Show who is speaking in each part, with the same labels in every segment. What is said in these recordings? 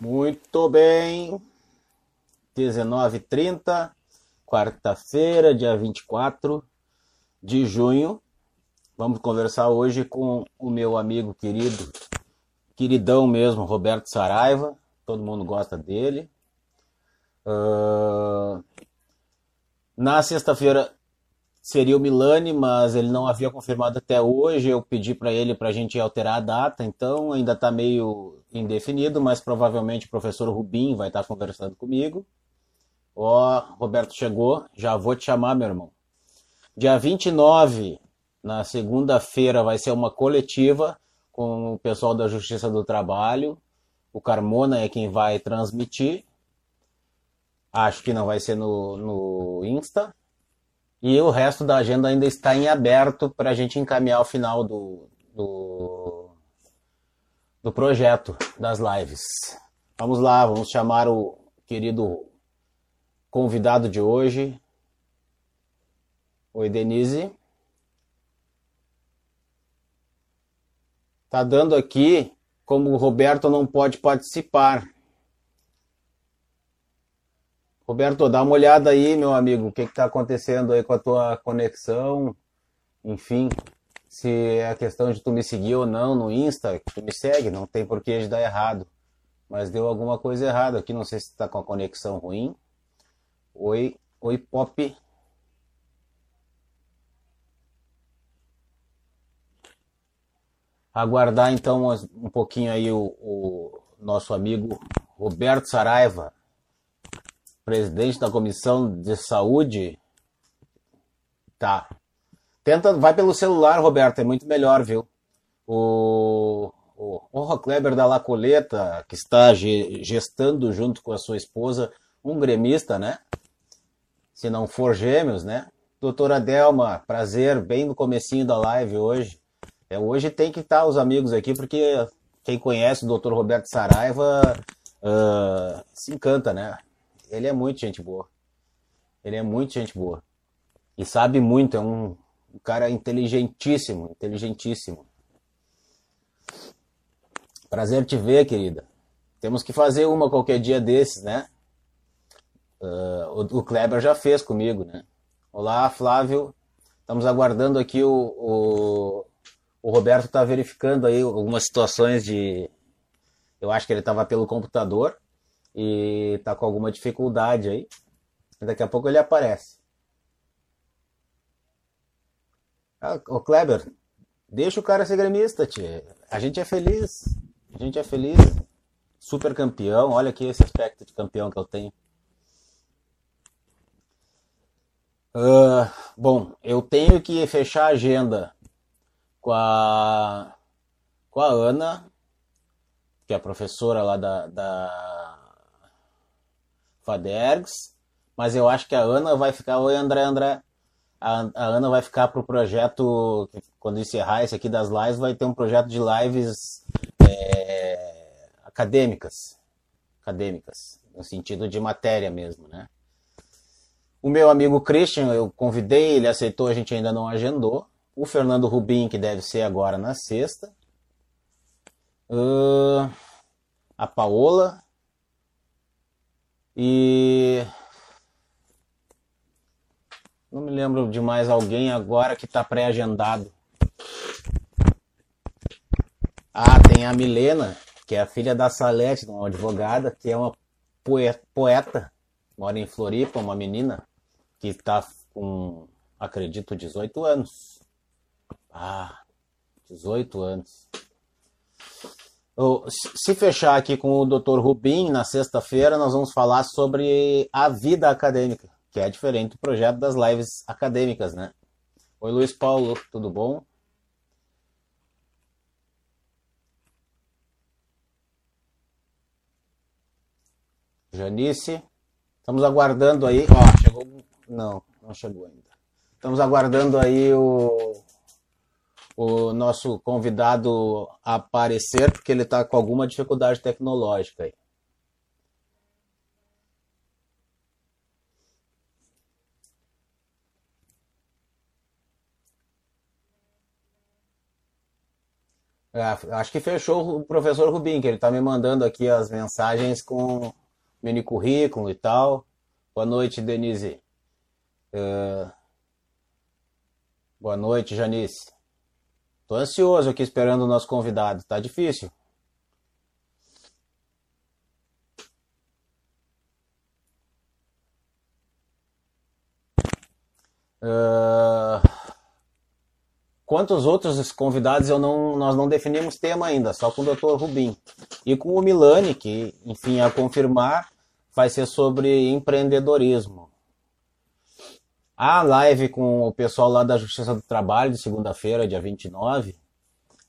Speaker 1: Muito bem. 19h30, quarta-feira, dia 24 de junho. Vamos conversar hoje com o meu amigo querido, queridão mesmo, Roberto Saraiva. Todo mundo gosta dele. Uh... Na sexta-feira seria o Milani, mas ele não havia confirmado até hoje. Eu pedi para ele para a gente alterar a data, então ainda está meio indefinido, mas provavelmente o professor Rubim vai estar tá conversando comigo. Ó, oh, Roberto chegou, já vou te chamar, meu irmão. Dia 29, na segunda-feira, vai ser uma coletiva com o pessoal da Justiça do Trabalho. O Carmona é quem vai transmitir. Acho que não vai ser no, no Insta. E o resto da agenda ainda está em aberto para a gente encaminhar o final do, do, do projeto das lives. Vamos lá, vamos chamar o querido convidado de hoje. Oi, Denise. Tá dando aqui como o Roberto não pode participar. Roberto, dá uma olhada aí, meu amigo, o que está acontecendo aí com a tua conexão, enfim, se é a questão de tu me seguir ou não no Insta, tu me segue, não tem porquê de dar errado, mas deu alguma coisa errada aqui, não sei se está com a conexão ruim. Oi, oi Pop. Aguardar então um pouquinho aí o, o nosso amigo Roberto Saraiva presidente da comissão de saúde. Tá. Tenta, vai pelo celular, Roberto, é muito melhor, viu? O, o, o Kleber da Lacoleta, que está gestando junto com a sua esposa um gremista, né? Se não for gêmeos, né? Doutora Delma, prazer, bem no comecinho da live hoje. É, hoje tem que estar os amigos aqui, porque quem conhece o doutor Roberto Saraiva uh, se encanta, né? Ele é muito gente boa. Ele é muito gente boa. E sabe muito, é um, um cara inteligentíssimo, inteligentíssimo. Prazer te ver, querida. Temos que fazer uma qualquer dia desses, né? Uh, o, o, Kleber já fez comigo, né? Olá, Flávio. Estamos aguardando aqui o, o, o Roberto está verificando aí algumas situações de. Eu acho que ele estava pelo computador e tá com alguma dificuldade aí. Daqui a pouco ele aparece. Ah, Kleber, deixa o cara ser gremista, tia. A gente é feliz. A gente é feliz. Super campeão. Olha aqui esse aspecto de campeão que eu tenho. Uh, bom, eu tenho que fechar a agenda com a, com a Ana, que é a professora lá da, da Fadergs, mas eu acho que a Ana vai ficar. Oi, André, André. A, a Ana vai ficar para o projeto, quando encerrar esse aqui das lives, vai ter um projeto de lives é, acadêmicas. Acadêmicas, no sentido de matéria mesmo, né? O meu amigo Christian, eu convidei, ele aceitou, a gente ainda não agendou. O Fernando Rubim, que deve ser agora na sexta. Uh, a Paola, e não me lembro de mais alguém agora que está pré-agendado. Ah, tem a Milena, que é a filha da Salete, uma advogada, que é uma poeta, mora em Floripa, uma menina que está com, acredito, 18 anos. Ah, 18 anos. Se fechar aqui com o Dr. Rubim, na sexta-feira nós vamos falar sobre a vida acadêmica, que é diferente do projeto das lives acadêmicas, né? Oi, Luiz Paulo, tudo bom? Janice, estamos aguardando aí. Ó, chegou. Não, não chegou ainda. Estamos aguardando aí o o nosso convidado aparecer, porque ele está com alguma dificuldade tecnológica aí. É, acho que fechou o professor Rubim, que ele está me mandando aqui as mensagens com mini currículo e tal. Boa noite, Denise. Uh... Boa noite, Janice. Tô ansioso aqui esperando o nosso convidado. Tá difícil. Uh... Quantos outros convidados eu não, nós não definimos tema ainda, só com o Dr. Rubim. E com o Milani, que, enfim, a confirmar, vai ser sobre empreendedorismo. A live com o pessoal lá da Justiça do Trabalho, de segunda-feira, dia 29,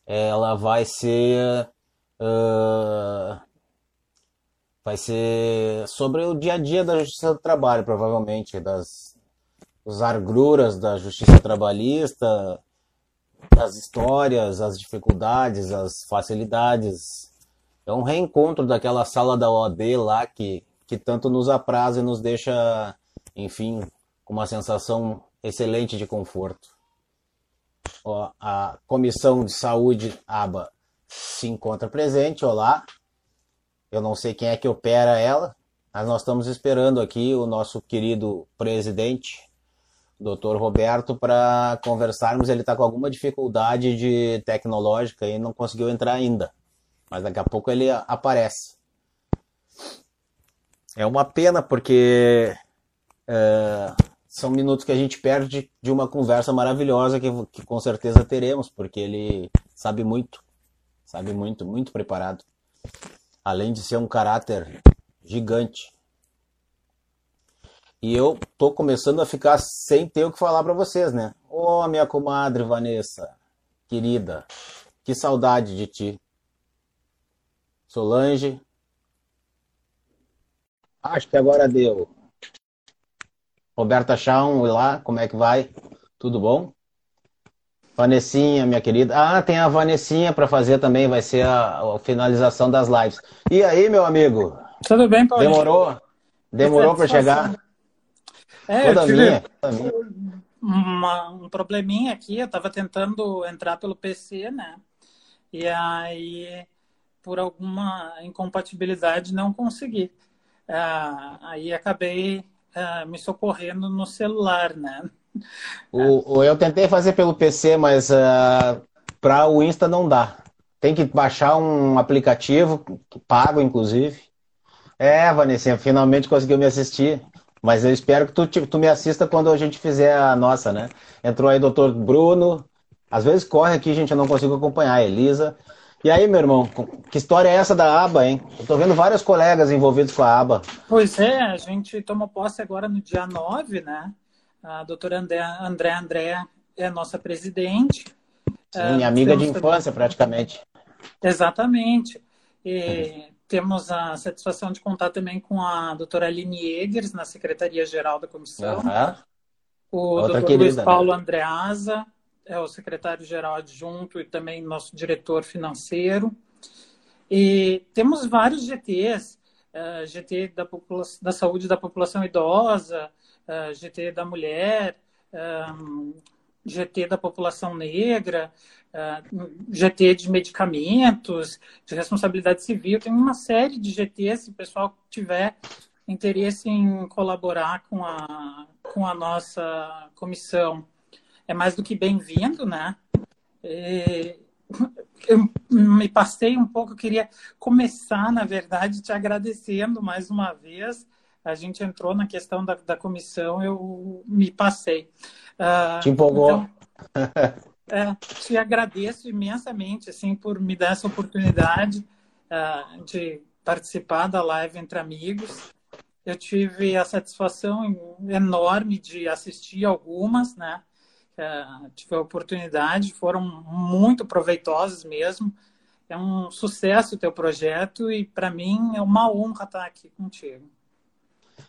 Speaker 1: ela vai ser. Uh, vai ser sobre o dia a dia da Justiça do Trabalho, provavelmente, das os arguras da Justiça Trabalhista, as histórias, as dificuldades, as facilidades. É um reencontro daquela sala da OAB lá que, que tanto nos apraz e nos deixa, enfim, com uma sensação excelente de conforto. Ó, a Comissão de Saúde, ABA, se encontra presente. Olá. Eu não sei quem é que opera ela, mas nós estamos esperando aqui o nosso querido presidente, doutor Roberto para conversarmos. Ele está com alguma dificuldade de tecnológica e não conseguiu entrar ainda. Mas daqui a pouco ele aparece. É uma pena porque é, são minutos que a gente perde de uma conversa maravilhosa que, que com certeza teremos, porque ele sabe muito, sabe muito, muito preparado. Além de ser um caráter gigante. E eu tô começando a ficar sem ter o que falar para vocês, né? Ô, oh, minha comadre Vanessa, querida, que saudade de ti. Solange. Acho que agora deu. Roberta Chão, lá, como é que vai? Tudo bom? Vanessinha, minha querida. Ah, tem a Vanessinha para fazer também, vai ser a, a, finalização das lives. E aí, meu amigo?
Speaker 2: Tudo bem,
Speaker 1: Paulo? Demorou? Demorou para chegar?
Speaker 2: É, toda eu tive minha, toda minha. Uma, um probleminha aqui, eu estava tentando entrar pelo PC, né? E aí, por alguma incompatibilidade, não consegui. Ah, aí acabei ah, me socorrendo no celular, né?
Speaker 1: O, o, eu tentei fazer pelo PC, mas uh, ah, para o Insta não dá. Tem que baixar um aplicativo, pago inclusive. É, Vanessa, finalmente conseguiu me assistir. Mas eu espero que tu, tu me assista quando a gente fizer a nossa, né? Entrou aí o doutor Bruno. Às vezes corre aqui, gente, eu não consigo acompanhar. Elisa. E aí, meu irmão, que história é essa da aba, hein? Eu tô vendo vários colegas envolvidos com a aba.
Speaker 2: Pois é, a gente tomou posse agora no dia 9, né? A doutora André, André André é nossa presidente.
Speaker 1: Sim, minha amiga de infância, praticamente.
Speaker 2: Exatamente. E. Temos a satisfação de contar também com a doutora Aline Egers, na Secretaria-Geral da Comissão. Uhum. O Outra doutor querida, Luiz né? Paulo né? Andreasa, é o secretário-geral adjunto e também nosso diretor financeiro. E temos vários GTs, uh, GT da, da, saúde da população idosa, uh, eh, GT da mulher, um, eh, GT da população negra, uh, GT de medicamentos, de responsabilidade civil, tem uma série de GTs, se o pessoal tiver interesse em colaborar com a, com a nossa comissão, é mais do que bem-vindo, né? E, eu me passei um pouco, eu queria começar, na verdade, te agradecendo mais uma vez. A gente entrou na questão da, da comissão, eu me passei.
Speaker 1: Uh, te empolgou? Então,
Speaker 2: é, te agradeço imensamente assim por me dar essa oportunidade uh, de participar da live entre amigos. Eu tive a satisfação enorme de assistir algumas, né? Uh, tive a oportunidade, foram muito proveitosas mesmo. É um sucesso o teu projeto e para mim é uma honra estar aqui contigo.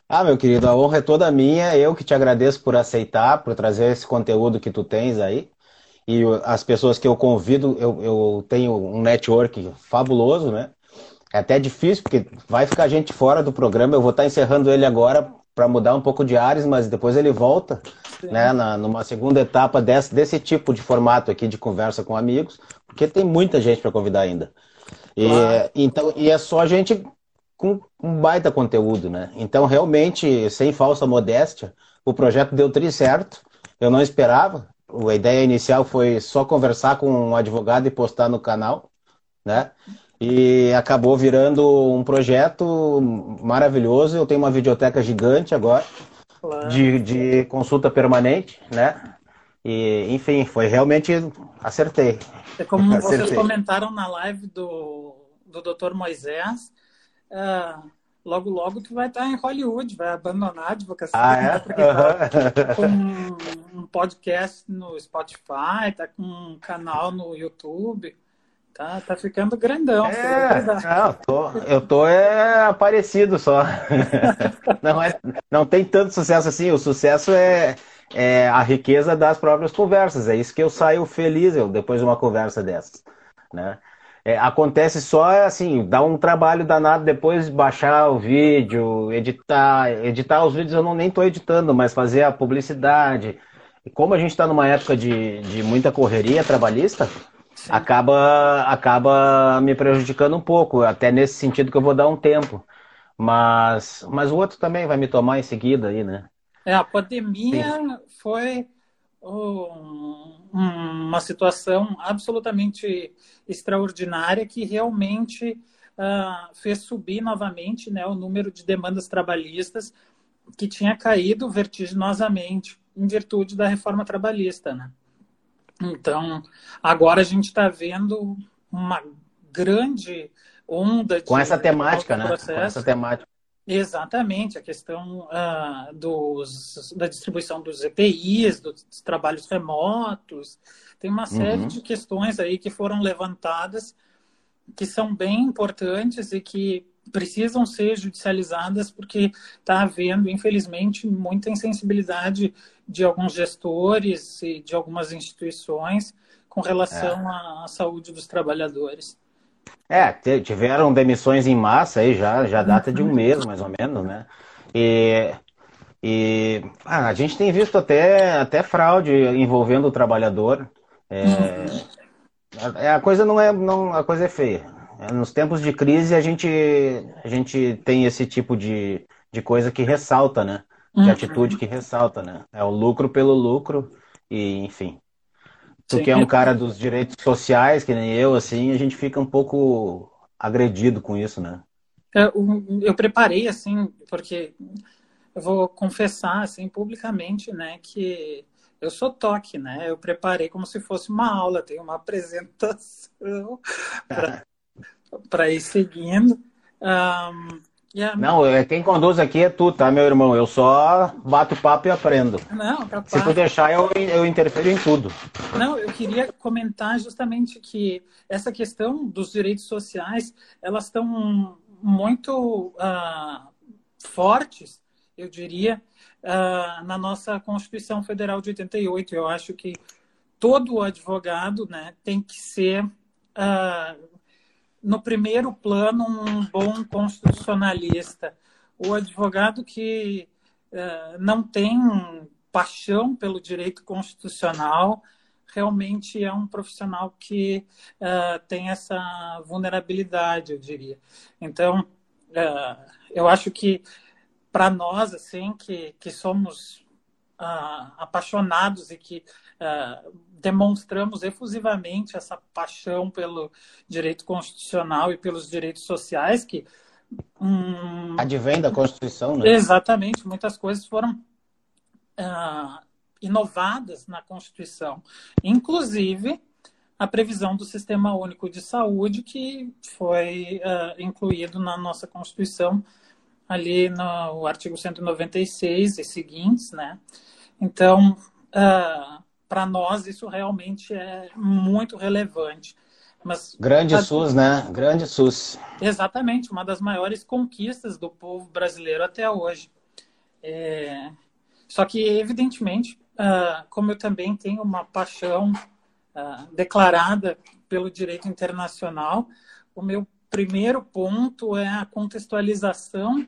Speaker 1: Ah, meu querido, a honra é toda minha. Eu que te agradeço por aceitar, por trazer esse conteúdo que tu tens aí e as pessoas que eu convido, eu, eu tenho um network fabuloso, né? É até difícil, porque vai ficar gente fora do programa. Eu vou estar encerrando ele agora para mudar um pouco de ares, mas depois ele volta, né, na, numa segunda etapa desse, desse tipo de formato aqui de conversa com amigos, porque tem muita gente para convidar ainda. E, claro. então, e é só gente com um baita conteúdo, né? Então, realmente, sem falsa modéstia, o projeto deu tri certo. Eu não esperava. A ideia inicial foi só conversar com um advogado e postar no canal, né? E acabou virando um projeto maravilhoso. Eu tenho uma videoteca gigante agora, claro. de, de consulta permanente, né? E, enfim, foi realmente. Acertei.
Speaker 2: É como acertei. vocês comentaram na live do, do Dr. Moisés. Uh, logo, logo tu vai estar em Hollywood, vai abandonar a advocacia.
Speaker 1: Ah, é?
Speaker 2: Porque tá com um, um podcast no Spotify, tá com um canal no YouTube. Tá, tá ficando grandão.
Speaker 1: É, não, tô, eu tô é, aparecido só. não, é, não tem tanto sucesso assim. O sucesso é, é a riqueza das próprias conversas. É isso que eu saio feliz eu, depois de uma conversa dessas. Né? É, acontece só assim, dá um trabalho danado depois baixar o vídeo, editar. Editar os vídeos eu não nem estou editando, mas fazer a publicidade. E como a gente está numa época de, de muita correria trabalhista, acaba, acaba me prejudicando um pouco, até nesse sentido que eu vou dar um tempo. Mas, mas o outro também vai me tomar em seguida aí, né?
Speaker 2: É, a pandemia Sim. foi um, uma situação absolutamente extraordinária que realmente uh, fez subir novamente né, o número de demandas trabalhistas que tinha caído vertiginosamente em virtude da reforma trabalhista. Né? Então, agora a gente está vendo uma grande onda de.
Speaker 1: Com essa temática, né? Com essa temática.
Speaker 2: Exatamente, a questão uh, dos, da distribuição dos EPIs, dos trabalhos remotos, tem uma série uhum. de questões aí que foram levantadas que são bem importantes e que precisam ser judicializadas porque está havendo, infelizmente, muita insensibilidade de alguns gestores e de algumas instituições com relação é. à saúde dos trabalhadores.
Speaker 1: É, tiveram demissões em massa aí já, já data de um mês, mais ou menos, né? E, e ah, a gente tem visto até, até fraude envolvendo o trabalhador. É, a, a, coisa não é, não, a coisa é feia. Nos tempos de crise a gente, a gente tem esse tipo de, de coisa que ressalta, né? De uhum. atitude que ressalta, né? É o lucro pelo lucro e, enfim. Tu Sim. que é um cara dos direitos sociais, que nem eu, assim, a gente fica um pouco agredido com isso, né?
Speaker 2: Eu, eu preparei, assim, porque eu vou confessar, assim, publicamente, né, que eu sou toque, né? Eu preparei como se fosse uma aula, tem uma apresentação para ir seguindo. Um,
Speaker 1: Yeah. Não, quem conduz aqui é tu, tá, meu irmão? Eu só bato papo e aprendo.
Speaker 2: Não, capaz.
Speaker 1: Se tu deixar, eu, eu interfiro em tudo.
Speaker 2: Não, eu queria comentar justamente que essa questão dos direitos sociais, elas estão muito uh, fortes, eu diria, uh, na nossa Constituição Federal de 88. Eu acho que todo advogado né, tem que ser uh, no primeiro plano, um bom constitucionalista. O advogado que uh, não tem paixão pelo direito constitucional realmente é um profissional que uh, tem essa vulnerabilidade, eu diria. Então, uh, eu acho que para nós, assim, que, que somos apaixonados e que demonstramos efusivamente essa paixão pelo direito constitucional e pelos direitos sociais que
Speaker 1: hum, advém da Constituição, né?
Speaker 2: Exatamente, muitas coisas foram uh, inovadas na Constituição, inclusive a previsão do Sistema Único de Saúde que foi uh, incluído na nossa Constituição ali no artigo 196 e seguintes, né? Então, uh, para nós isso realmente é muito relevante. Mas,
Speaker 1: Grande a... SUS, né? Grande SUS.
Speaker 2: Exatamente, uma das maiores conquistas do povo brasileiro até hoje. É... Só que, evidentemente, uh, como eu também tenho uma paixão uh, declarada pelo direito internacional, o meu primeiro ponto é a contextualização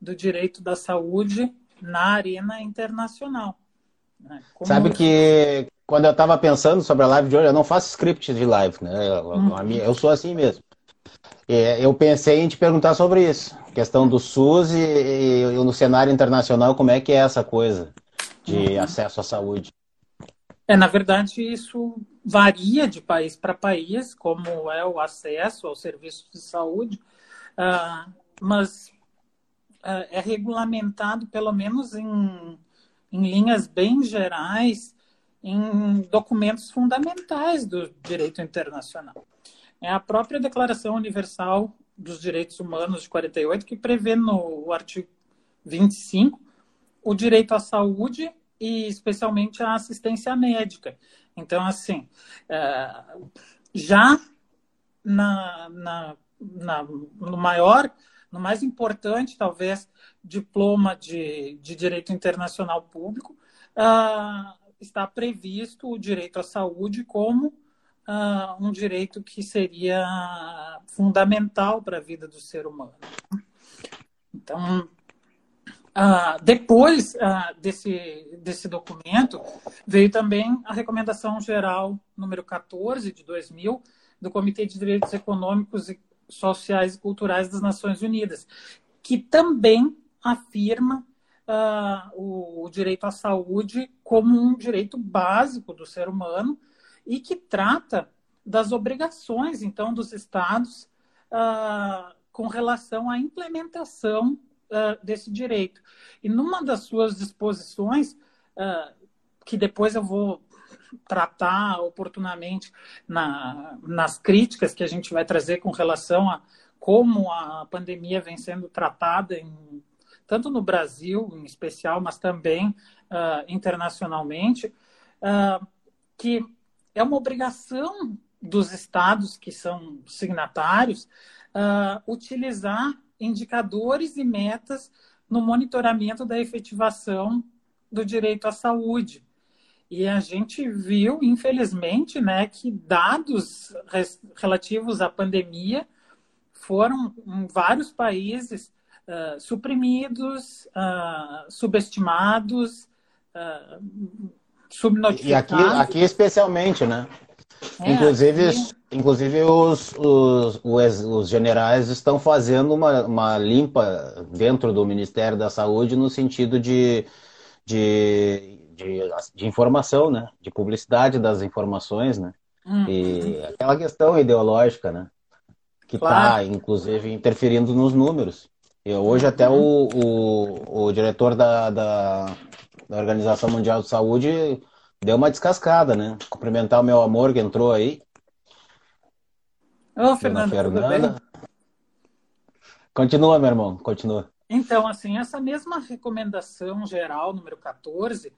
Speaker 2: do direito da saúde na arena internacional.
Speaker 1: Né? Como... Sabe que quando eu estava pensando sobre a live de hoje, eu não faço script de live, né? Eu, uhum. eu sou assim mesmo. Eu pensei em te perguntar sobre isso, questão do SUS e, e, e no cenário internacional, como é que é essa coisa de uhum. acesso à saúde?
Speaker 2: É, na verdade, isso varia de país para país, como é o acesso ao serviço de saúde, uh, mas uh, é regulamentado, pelo menos em, em linhas bem gerais, em documentos fundamentais do direito internacional. É a própria Declaração Universal dos Direitos Humanos de 48 que prevê no artigo 25 o direito à saúde e especialmente à assistência médica. Então, assim, é, já na, na, na, no maior, no mais importante, talvez, diploma de, de direito internacional público, uh, está previsto o direito à saúde como uh, um direito que seria fundamental para a vida do ser humano. Então, uh, depois desse, desse documento, veio também a Recomendação Geral número 14 de 2000 do Comitê de Direitos Econômicos, Sociais e Culturais das Nações Unidas, que também afirma uh, o, direito à saúde como um direito básico do ser humano e que trata das obrigações, então, dos estados uh, com relação à implementação uh, desse direito. E numa das suas disposições, uh, que depois eu vou tratar oportunamente na, nas críticas que a gente vai trazer com relação a como a pandemia vem sendo tratada em, tanto no Brasil, em especial, mas também uh, internacionalmente, uh, que é uma obrigação dos estados que são signatários uh, utilizar indicadores e metas no monitoramento da efetivação do direito à saúde. E a gente viu, infelizmente, né, que dados relativos à pandemia foram, em vários países, uh, suprimidos, uh, subestimados, uh, subnotificados.
Speaker 1: E aqui, aqui especialmente, né? É, inclusive, aqui... inclusive os, os, os, os, generais estão fazendo uma, uma limpa dentro do Ministério da Saúde no sentido de, de, de, de informação, né? De publicidade das informações, né? Hum. E aquela questão ideológica, né? Que está, claro. inclusive, interferindo nos números. E hoje até o, o, o diretor da, da, da Organização Mundial de Saúde deu uma descascada, né? Cumprimentar o meu amor que entrou aí.
Speaker 2: Ô, Fernanda, Fernanda.
Speaker 1: Continua, meu irmão, continua.
Speaker 2: Então, assim, essa mesma recomendação geral, número 14,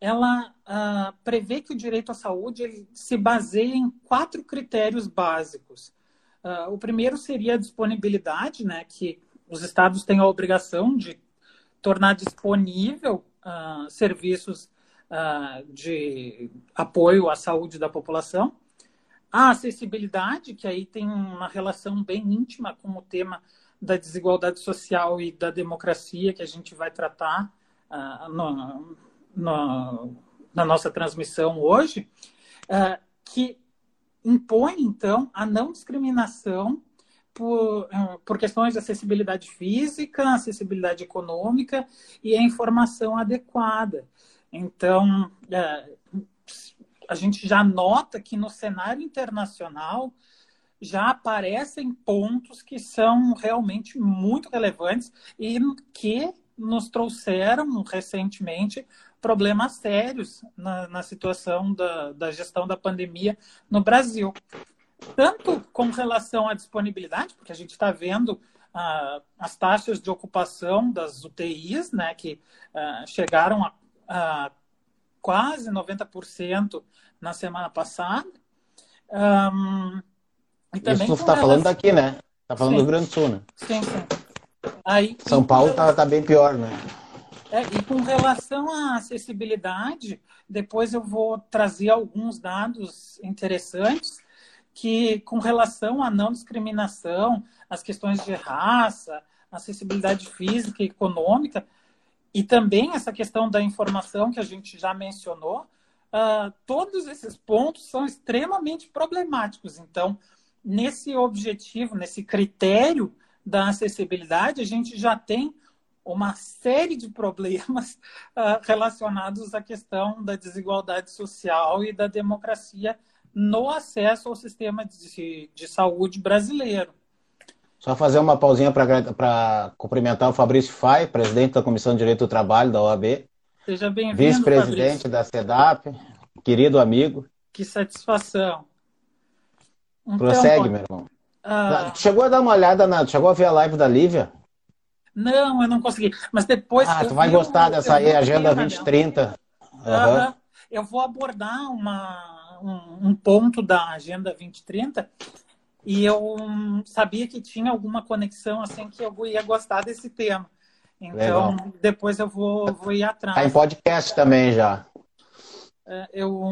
Speaker 2: ela uh, prevê que o direito à saúde se baseia em quatro critérios básicos. Uh, o primeiro seria a disponibilidade, né, que os estados têm a obrigação de tornar disponível uh, serviços de apoio à saúde da população. A acessibilidade, que aí tem uma relação bem íntima com o tema da desigualdade social e da democracia que a gente vai tratar uh, no, no, na nossa transmissão hoje, uh, que impõe, então, a não discriminação por, por questões de acessibilidade física, acessibilidade econômica e a informação adequada. Então, é, a gente já nota que no cenário internacional já aparecem pontos que são realmente muito relevantes e que nos trouxeram recentemente problemas sérios na, na situação da, da gestão da pandemia no Brasil. Tanto com relação à disponibilidade, porque a gente está vendo ah, as taxas de ocupação das UTIs, né, que ah, chegaram a uh, quase 90% na semana passada. Um,
Speaker 1: e também Isso tu está falando daqui, né? Está falando sim. do Rio Grande do Sul, né?
Speaker 2: Sim, sim. Aí,
Speaker 1: São Paulo está tá bem pior, né?
Speaker 2: É, e com relação à acessibilidade, depois eu vou trazer alguns dados interessantes que, com relação à não discriminação, as questões de raça, acessibilidade física e econômica, e também essa questão da informação que a gente já mencionou, uh, todos esses pontos são extremamente problemáticos. Então, nesse objetivo, nesse critério da acessibilidade, a gente já tem uma série de problemas uh, relacionados à questão da desigualdade social e da democracia no acesso ao sistema de, de saúde brasileiro.
Speaker 1: Só fazer uma pausinha para cumprimentar o Fabrício Fai, presidente da Comissão de Direito do Trabalho da OAB.
Speaker 2: Seja bem-vindo.
Speaker 1: Vice-presidente da SEDAP, querido amigo.
Speaker 2: Que satisfação.
Speaker 1: Então, Prossegue, meu irmão. Ah, chegou a dar uma olhada na. Chegou a ver a live da Lívia?
Speaker 2: Não, eu não consegui. Mas depois.
Speaker 1: Ah, tu vai gostar dessa aí, Agenda 2030.
Speaker 2: Uhum. Eu vou abordar uma, um, um ponto da Agenda 2030 e eu sabia que tinha alguma conexão assim que eu ia gostar desse tema. Então, Legal. depois eu vou, vou ir atrás.
Speaker 1: Tá em podcast também já.
Speaker 2: É, eu,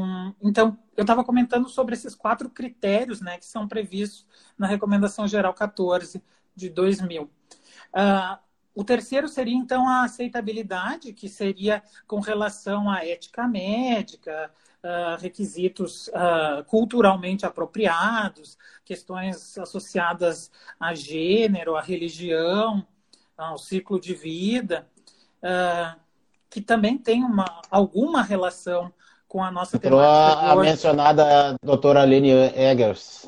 Speaker 2: então, eu estava comentando sobre esses quatro critérios né, que são previstos na Recomendação Geral 14 de 2000. Uh, ah, o terceiro seria, então, a aceitabilidade, que seria com relação à ética médica, uh, requisitos uh, culturalmente apropriados, questões associadas a gênero, a religião, ao ciclo de vida, uh, que também tem uma, alguma relação com a nossa
Speaker 1: temática. A mencionada doutora Aline Eggers.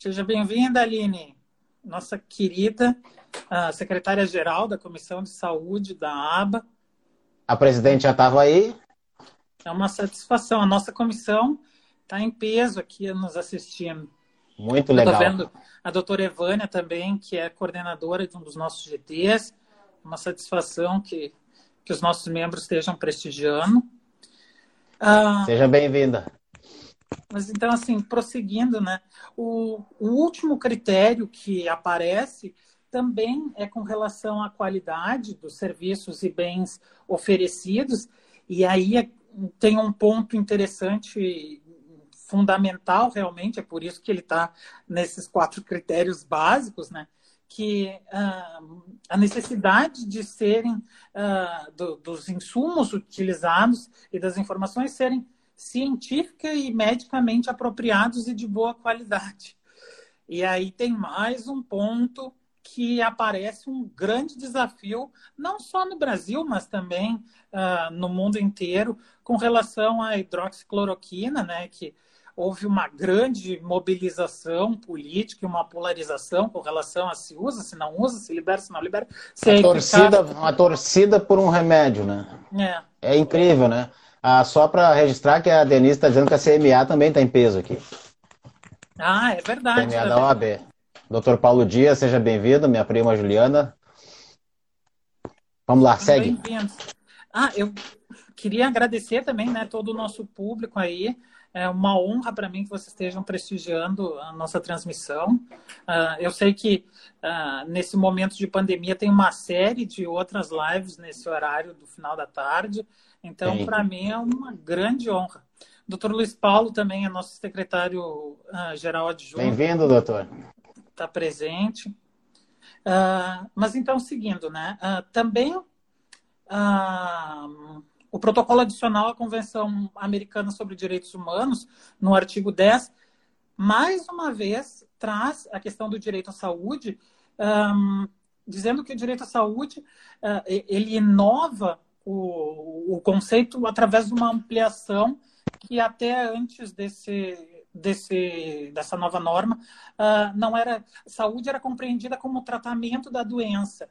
Speaker 2: Seja bem-vinda, Aline, nossa querida secretária-geral da Comissão de Saúde da ABA.
Speaker 1: A presidente já estava aí?
Speaker 2: É uma satisfação. A nossa comissão está em peso aqui nos assistindo.
Speaker 1: Muito legal.
Speaker 2: Estou vendo a doutora Evânia também, que é coordenadora de um dos nossos GTs. Uma satisfação que, que os nossos membros estejam prestigiando.
Speaker 1: Ah, Seja bem-vinda.
Speaker 2: Mas então, assim, prosseguindo, né? O, o último critério que aparece também é com relação à qualidade dos serviços e bens oferecidos. E aí é tem um ponto interessante, fundamental realmente, é por isso que ele está nesses quatro critérios básicos, né? que uh, a necessidade de serem uh, do, dos insumos utilizados e das informações serem científica e medicamente apropriados e de boa qualidade. E aí tem mais um ponto que aparece um grande desafio, não só no Brasil, mas também uh, no mundo inteiro, com relação à hidroxicloroquina, né, que houve uma grande mobilização política e uma polarização com relação a se usa, se não usa, se libera, se não libera. Se
Speaker 1: a é torcida, uma torcida por um remédio, né? É, é incrível, né? Ah, só para registrar que a Denise está dizendo que a CMA também está em peso aqui.
Speaker 2: Ah, é verdade.
Speaker 1: CMA da OAB. Doutor Paulo Dias, seja bem-vindo, minha prima Juliana. Vamos lá, segue. Bem-vindos.
Speaker 2: Ah, eu queria agradecer também, né, todo o nosso público aí. É uma honra para mim que vocês estejam prestigiando a nossa transmissão. Uh, eu sei que uh, nesse momento de pandemia tem uma série de outras lives nesse horário do final da tarde. Então, para mim é uma grande honra. Doutor Luiz Paulo também é nosso secretário-geral uh, adjunto.
Speaker 1: Bem-vindo, doutor
Speaker 2: está presente. Uh, mas então, seguindo, né? Uh, também uh, o protocolo adicional à Convenção Americana sobre Direitos Humanos, no artigo 10, mais uma vez traz a questão do direito à saúde, um, dizendo que o direito à saúde ele inova o, o conceito através de uma ampliação que até antes desse desse, dessa nova norma, uh, não era saúde era compreendida como tratamento da doença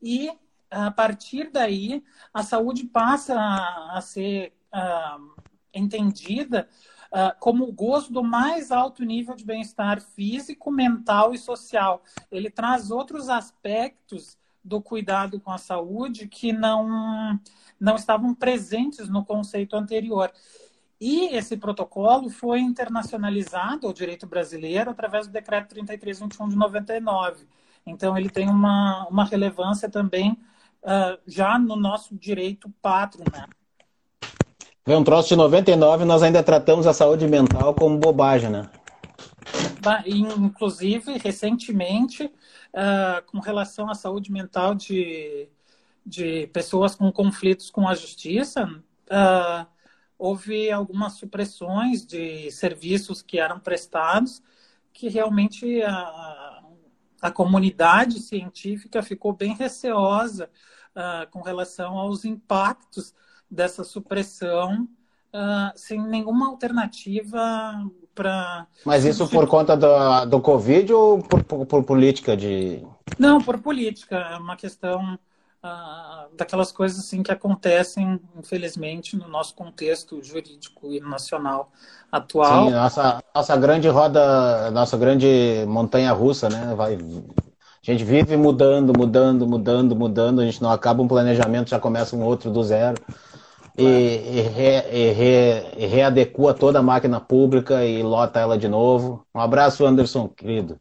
Speaker 2: e a partir daí a saúde passa a, a ser uh, entendida uh, como o gozo do mais alto nível de bem-estar físico, mental e social. Ele traz outros aspectos do cuidado com a saúde que não não estavam presentes no conceito anterior. E esse protocolo foi internacionalizado ao direito brasileiro através do decreto 3321 de 99. Então, ele tem uma, uma relevância também uh, já no nosso direito pátrio. Né?
Speaker 1: Vem um troço de 99, nós ainda tratamos a saúde mental como bobagem, né?
Speaker 2: Inclusive, recentemente, uh, com relação à saúde mental de, de pessoas com conflitos com a justiça, uh, houve algumas supressões de serviços que eram prestados que realmente a, a comunidade científica ficou bem receosa uh, com relação aos impactos dessa supressão uh, sem nenhuma alternativa para.
Speaker 1: Mas isso por conta do, do Covid ou por, por, por política de.
Speaker 2: Não, por política. É uma questão ah, daquelas coisas assim que acontecem, infelizmente, no nosso contexto jurídico e nacional atual.
Speaker 1: Sim, nossa, nossa grande roda, nossa grande montanha russa, né? Vai, a gente vive mudando, mudando, mudando, mudando, a gente não acaba um planejamento, já começa um outro do zero. E, e, re, e, re, e readequa toda a máquina pública e lota ela de novo. Um abraço, Anderson, querido.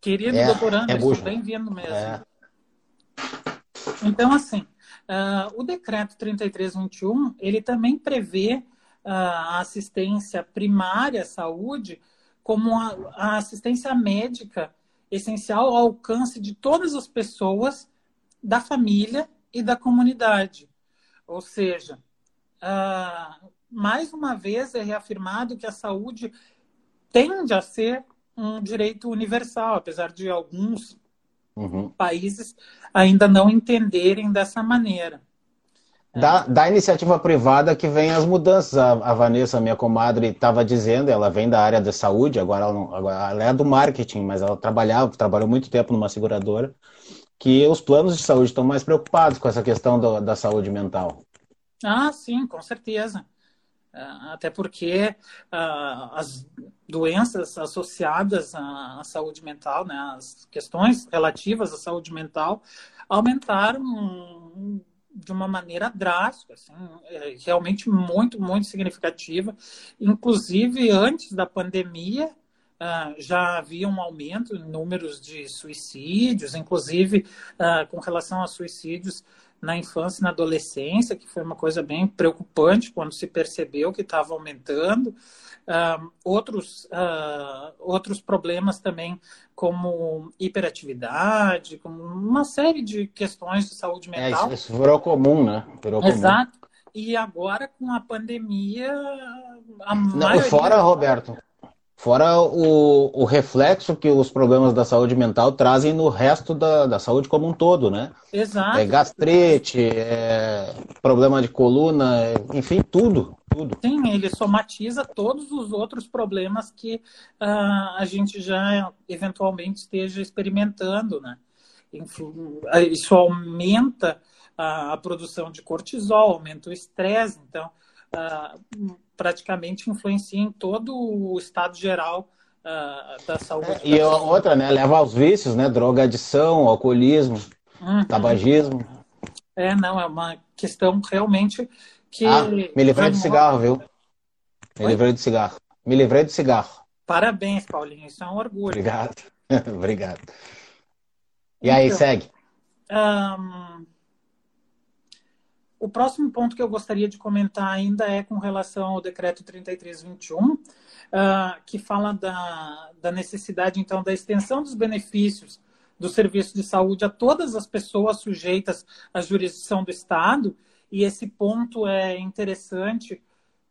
Speaker 2: Querido é, doutor é Anderson, é bem-vindo mesmo. É. Então, assim, uh, o decreto 3321, ele também prevê uh, a assistência primária à saúde como a, a, assistência médica essencial ao alcance de todas as pessoas da família e da comunidade. Ou seja, uh, mais uma vez é reafirmado que a saúde tende a ser um direito universal, apesar de alguns uhum. países ainda não entenderem dessa maneira.
Speaker 1: Da, da iniciativa privada que vem as mudanças. A, a Vanessa, minha comadre, estava dizendo, ela vem da área da saúde, agora ela, agora ela é do marketing, mas ela trabalhava, trabalhou muito tempo numa seguradora, que os planos de saúde estão mais preocupados com essa questão do, da saúde mental.
Speaker 2: Ah, sim, com certeza. Ah, até porque uh, as doenças associadas à, à, saúde mental, né, as questões relativas à saúde mental, aumentaram de uma maneira drástica, assim, é, realmente muito, muito significativa. Inclusive, antes da pandemia, uh, já havia um aumento em números de suicídios, inclusive uh, com relação a suicídios na infância e na adolescência, que foi uma coisa bem preocupante quando se percebeu que estava aumentando. Uh, outros, uh, outros problemas também, como hiperatividade, como uma série de questões de saúde é, mental.
Speaker 1: É, isso virou comum, né? Virou
Speaker 2: Exato. Comum. E agora, com a pandemia, a
Speaker 1: Não, maioria... Fora, Roberto, Fora o, o reflexo que os problemas da saúde mental trazem no resto da, da saúde como um todo, né?
Speaker 2: Exato.
Speaker 1: É gastrite, é problema de coluna, enfim, tudo, tudo.
Speaker 2: Sim, ele somatiza todos os outros problemas que uh, a gente já eventualmente esteja experimentando, né? Isso aumenta a, a produção de cortisol, aumenta o estresse, então uh, praticamente influencia em todo o estado geral uh, da saúde. É,
Speaker 1: e outra, né? Leva aos vícios, né? Drogadição, alcoolismo, uhum. tabagismo.
Speaker 2: É, não, é uma questão realmente que.
Speaker 1: Ah, me livrei do cigarro, viu? Me Oi? livrei do cigarro. Me livrei do cigarro.
Speaker 2: Parabéns, Paulinho. Isso é um orgulho.
Speaker 1: Obrigado. Obrigado. E então, aí, segue. Um,
Speaker 2: o próximo ponto que eu gostaria de comentar ainda é com relação ao decreto 3321, uh, ah, que fala da, da necessidade, então, da extensão dos benefícios do serviço de saúde a todas as pessoas sujeitas à jurisdição do Estado. E esse ponto é interessante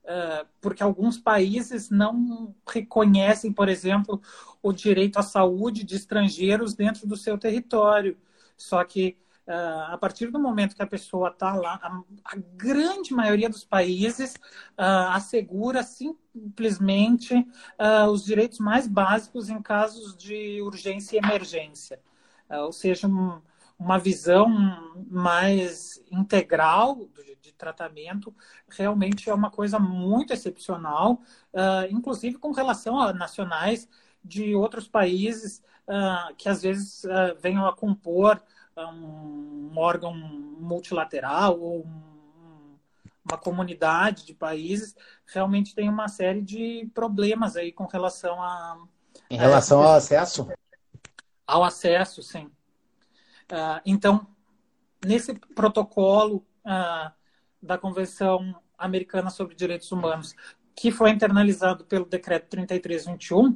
Speaker 2: uh, porque alguns países não reconhecem, por exemplo, o direito à saúde de estrangeiros dentro do seu território. Só que Uh, a partir do momento que a pessoa está lá, a, a, grande maioria dos países uh, assegura simplesmente uh, os direitos mais básicos em casos de urgência e emergência. ou seja, um, uma visão mais integral de, de, tratamento realmente é uma coisa muito excepcional, inclusive com relação a nacionais de outros países que às vezes venham a compor um órgão multilateral ou um, uma comunidade de países realmente tem uma série de problemas aí com relação a
Speaker 1: em relação ao acesso?
Speaker 2: Ao acesso sim. Uh, então nesse protocolo uh, da convenção americana sobre direitos humanos que foi internalizado pelo decreto 3321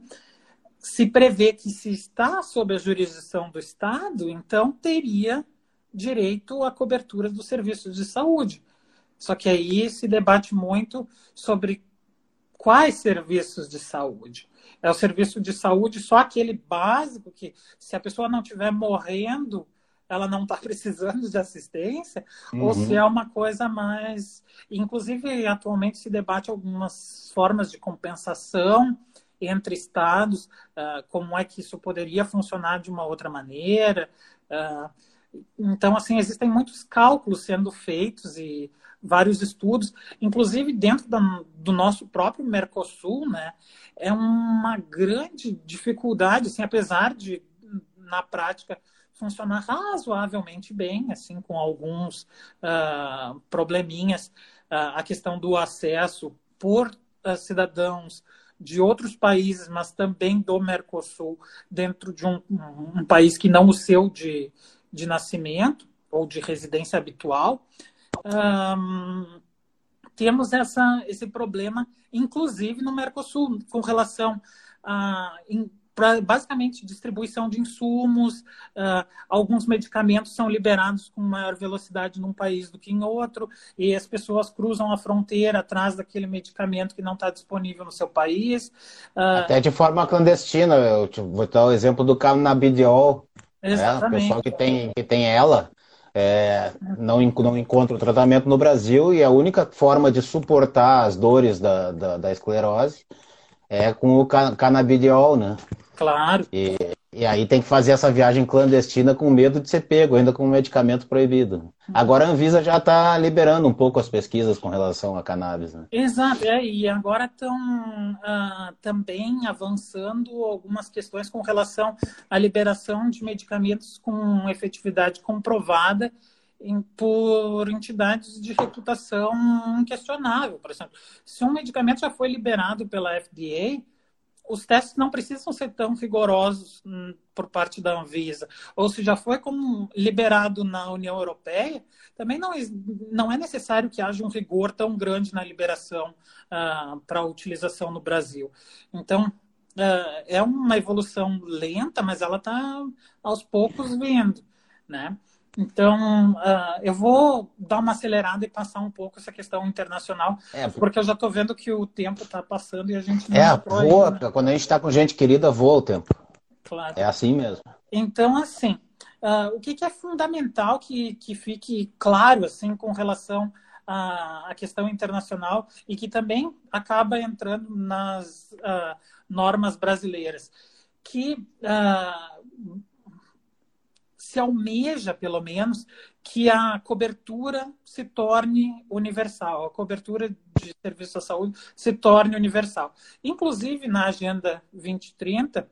Speaker 2: se prevê que se está sob a jurisdição do Estado, então teria direito à cobertura dos serviços de saúde. Só que aí se debate muito sobre quais serviços de saúde. É o serviço de saúde só aquele básico que, se a pessoa não estiver morrendo, ela não está precisando de assistência, uhum. ou se é uma coisa mais. Inclusive, atualmente se debate algumas formas de compensação entre estados, uh, como é que isso poderia funcionar de uma outra maneira. Uh, então, assim, existem muitos cálculos sendo feitos e vários estudos, inclusive dentro da, do nosso próprio Mercosul, né? É uma grande dificuldade, assim, apesar de, na prática, funcionar razoavelmente bem, assim, com alguns uh, probleminhas, uh, a questão do acesso por uh, cidadãos de outros países, mas também do Mercosul, dentro de um, um país que não o seu de, de nascimento ou de residência habitual. Um, temos essa, esse problema, inclusive no Mercosul, com relação a para basicamente distribuição de insumos. Uh, alguns medicamentos são liberados com maior velocidade num país do que em outro, e as pessoas cruzam a fronteira atrás daquele medicamento que não está disponível no seu país.
Speaker 1: Uh, Até de forma clandestina. Eu vou dar o exemplo do canabidiol.
Speaker 2: Exatamente.
Speaker 1: Né? O pessoal que tem, que tem ela. É, não, não encontra o tratamento no Brasil e a única forma de suportar as dores da, da, da esclerose é com o canabidiol, né?
Speaker 2: Claro.
Speaker 1: E, e aí tem que fazer essa viagem clandestina com medo de ser pego, ainda com um medicamento proibido. Agora a Anvisa já está liberando um pouco as pesquisas com relação a cannabis. Né?
Speaker 2: Exato, é, e agora estão uh, ah, também avançando algumas questões com relação à liberação de medicamentos com efetividade comprovada em, por entidades de reputação inquestionável. Por exemplo, se um medicamento já foi liberado pela FDA, os testes não precisam ser tão rigorosos hum, por parte da Anvisa. Ou se já foi como liberado na União Europeia, também não, não é necessário que haja um rigor tão grande na liberação uh, para utilização no Brasil. Então, uh, é uma evolução lenta, mas ela está aos poucos vindo, né? Então, uh, eu vou dar uma acelerada e passar um pouco essa questão internacional, é, porque eu já estou vendo que o tempo está passando e a gente
Speaker 1: não É, voa, ainda, né? quando a gente está com gente querida, voa o tempo.
Speaker 2: Claro.
Speaker 1: É assim mesmo.
Speaker 2: Então, assim, uh, o que, que, é fundamental que, que fique claro, assim, com relação à, à questão internacional e que também acaba entrando nas uh, normas brasileiras, que se almeja, pelo menos, que a cobertura se torne universal, a cobertura de serviço à saúde se torne universal. Inclusive, na Agenda 2030, uh,